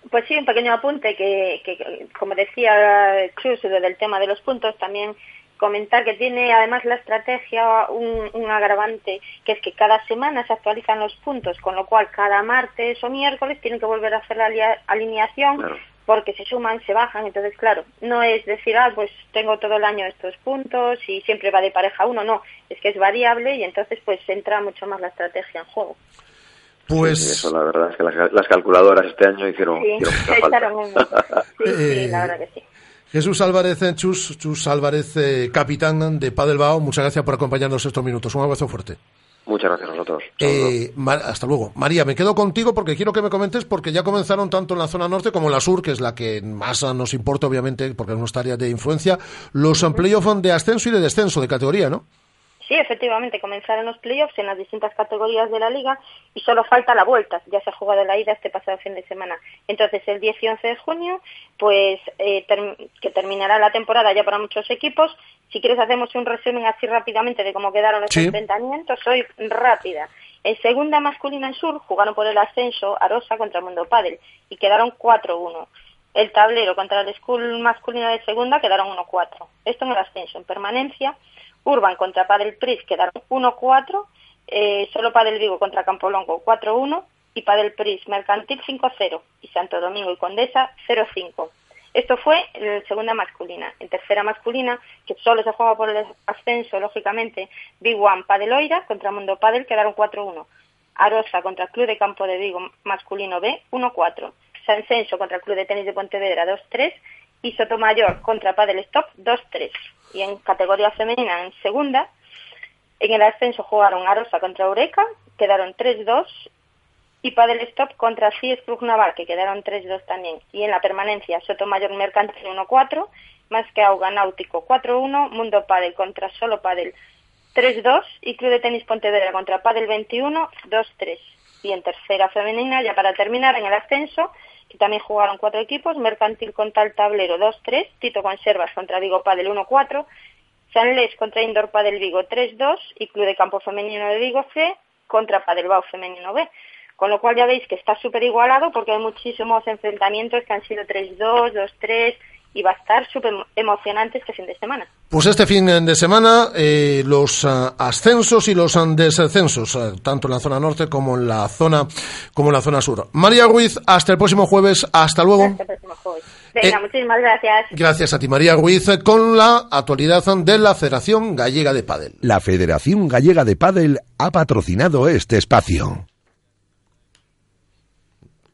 Pues sí, un pequeño apunte que, que, como decía lo del tema de los puntos, también comentar que tiene además la estrategia un, un agravante, que es que cada semana se actualizan los puntos, con lo cual cada martes o miércoles tienen que volver a hacer la alineación porque se suman, se bajan, entonces claro, no es decir, ah, pues tengo todo el año estos puntos y siempre va de pareja uno, no, es que es variable y entonces pues entra mucho más la estrategia en juego. Pues Sí, eso la verdad es que las, las calculadoras este año hicieron, Sí, hicieron mucha falta. echaron un- sí, sí, Eh, la verdad que sí. Jesús Álvarez, eh, Chus, Chus Álvarez, eh, capitán de Padelbao, muchas gracias por acompañarnos estos minutos. Un abrazo fuerte. Muchas gracias a vosotros. Eh, Mar- hasta luego. María, me quedo contigo porque quiero que me comentes, porque ya comenzaron tanto en la zona norte como en la sur, que es la que más nos importa, obviamente, porque es nuestra área de influencia, los playoffs de ascenso y de descenso de categoría, ¿no? Sí, efectivamente, comenzaron los playoffs en las distintas categorías de la liga y solo falta la vuelta. Ya se ha jugado la ida este pasado fin de semana. Entonces, el 10 y 11 de junio, pues eh, que terminará la temporada ya para muchos equipos. Si quieres, hacemos un resumen así rápidamente de cómo quedaron los Sí. enfrentamientos. Soy rápida. En segunda masculina en sur jugaron por el ascenso Arosa contra Mundo Padel y quedaron 4-1. El tablero contra el School masculina de segunda quedaron 1-4. Esto en el ascenso. En permanencia, Urban contra Padel Pris quedaron 1-4. Eh, solo Padel Vigo contra Campolongo 4-1. Y Padel Pris Mercantil 5-0. Y Santo Domingo y Condesa 0-5. Esto fue en segunda masculina. En tercera masculina, que solo se juega por el ascenso, lógicamente, Big One Padeloira contra Mundo Padel quedaron 4-1. Arosa contra el Club de Campo de Vigo masculino B 1-4. San Censo contra el Club de Tenis de Pontevedra 2-3 y Sotomayor contra Padel Stop 2-3. Y en categoría femenina, en segunda, en el ascenso jugaron Arosa contra Eureka, quedaron 3-2 y Padel Stop contra CIES Club Naval, que quedaron 3-2 también. Y en la permanencia, Sotomayor Mercantil 1-4, Más que Auga Náutico 4-1, Mundo Padel contra Solo Padel 3-2 y Club de Tenis Pontevedra contra Padel 21 2-3. Y en tercera femenina, ya para terminar, en el ascenso, también jugaron cuatro equipos, Mercantil contra el Tablero 2-3, Tito Conservas contra Vigo Padel 1-4, San Les contra Indoor Padel Vigo 3-2 y Club de Campo Femenino de Vigo C contra Padel Bau Femenino B. Con lo cual ya veis que está súper igualado porque hay muchísimos enfrentamientos que han sido 3-2, 2-3 y va a estar súper emocionante este fin de semana. Pues este fin de semana eh, los ah, ascensos y los ah, descensos, ah, tanto en la zona norte como en la zona como en la zona sur. María Ruiz, hasta el próximo jueves, hasta luego. Hasta el próximo jueves. Venga, Eh, muchísimas gracias. Gracias a ti, María Ruiz, con la actualidad de la Federación Gallega de Padel. La Federación Gallega de Padel ha patrocinado este espacio.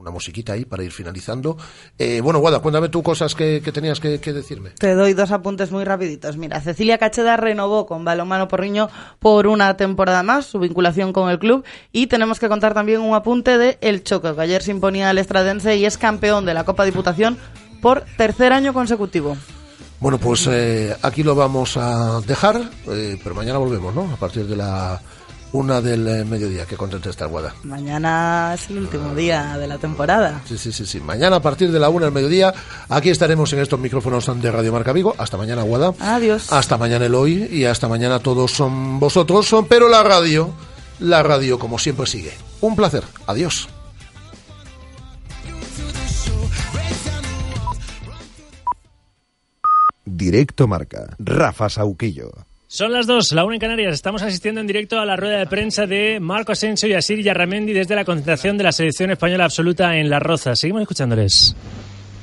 Una musiquita ahí para ir finalizando. Eh, bueno, Guada, cuéntame tú cosas que, que tenías que, que decirme. Te doy dos apuntes muy rapiditos. Mira, Cecilia Cacheda renovó con Balomano Porriño por una temporada más su vinculación con el club y tenemos que contar también un apunte de El Choco, que ayer se imponía al Estradense y es campeón de la Copa Diputación por tercer año consecutivo. Bueno, pues eh, aquí lo vamos a dejar, eh, pero mañana volvemos, ¿no? A partir de la una del eh, mediodía. Qué contenta está Guada. Mañana es el último día de la temporada. Sí, sí, sí, sí. Mañana a partir de la una del mediodía, aquí estaremos en estos micrófonos de Radio Marca Vigo. Hasta mañana, Guada. Adiós. Hasta mañana, Eloy. Y hasta mañana todos son vosotros. Son, pero la radio, la radio como siempre sigue. Un placer. Adiós. Directo Marca. Rafa Sauquillo. Son las dos, la una en Canarias. Estamos asistiendo en directo a la rueda de prensa de Marco Asensio y Asir Yarramendi desde la concentración de la selección española absoluta en La Roza. Seguimos escuchándoles.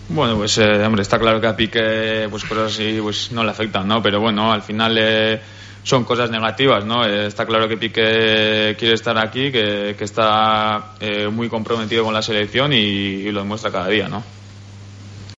Bueno, pues eh, hombre, está claro que a Piqué pues cosas así pues no le afectan, ¿no? Pero bueno, al final eh, son cosas negativas, ¿no? Eh, está claro que Piqué quiere estar aquí, que, que está eh, muy comprometido con la selección y, y lo demuestra cada día, ¿no?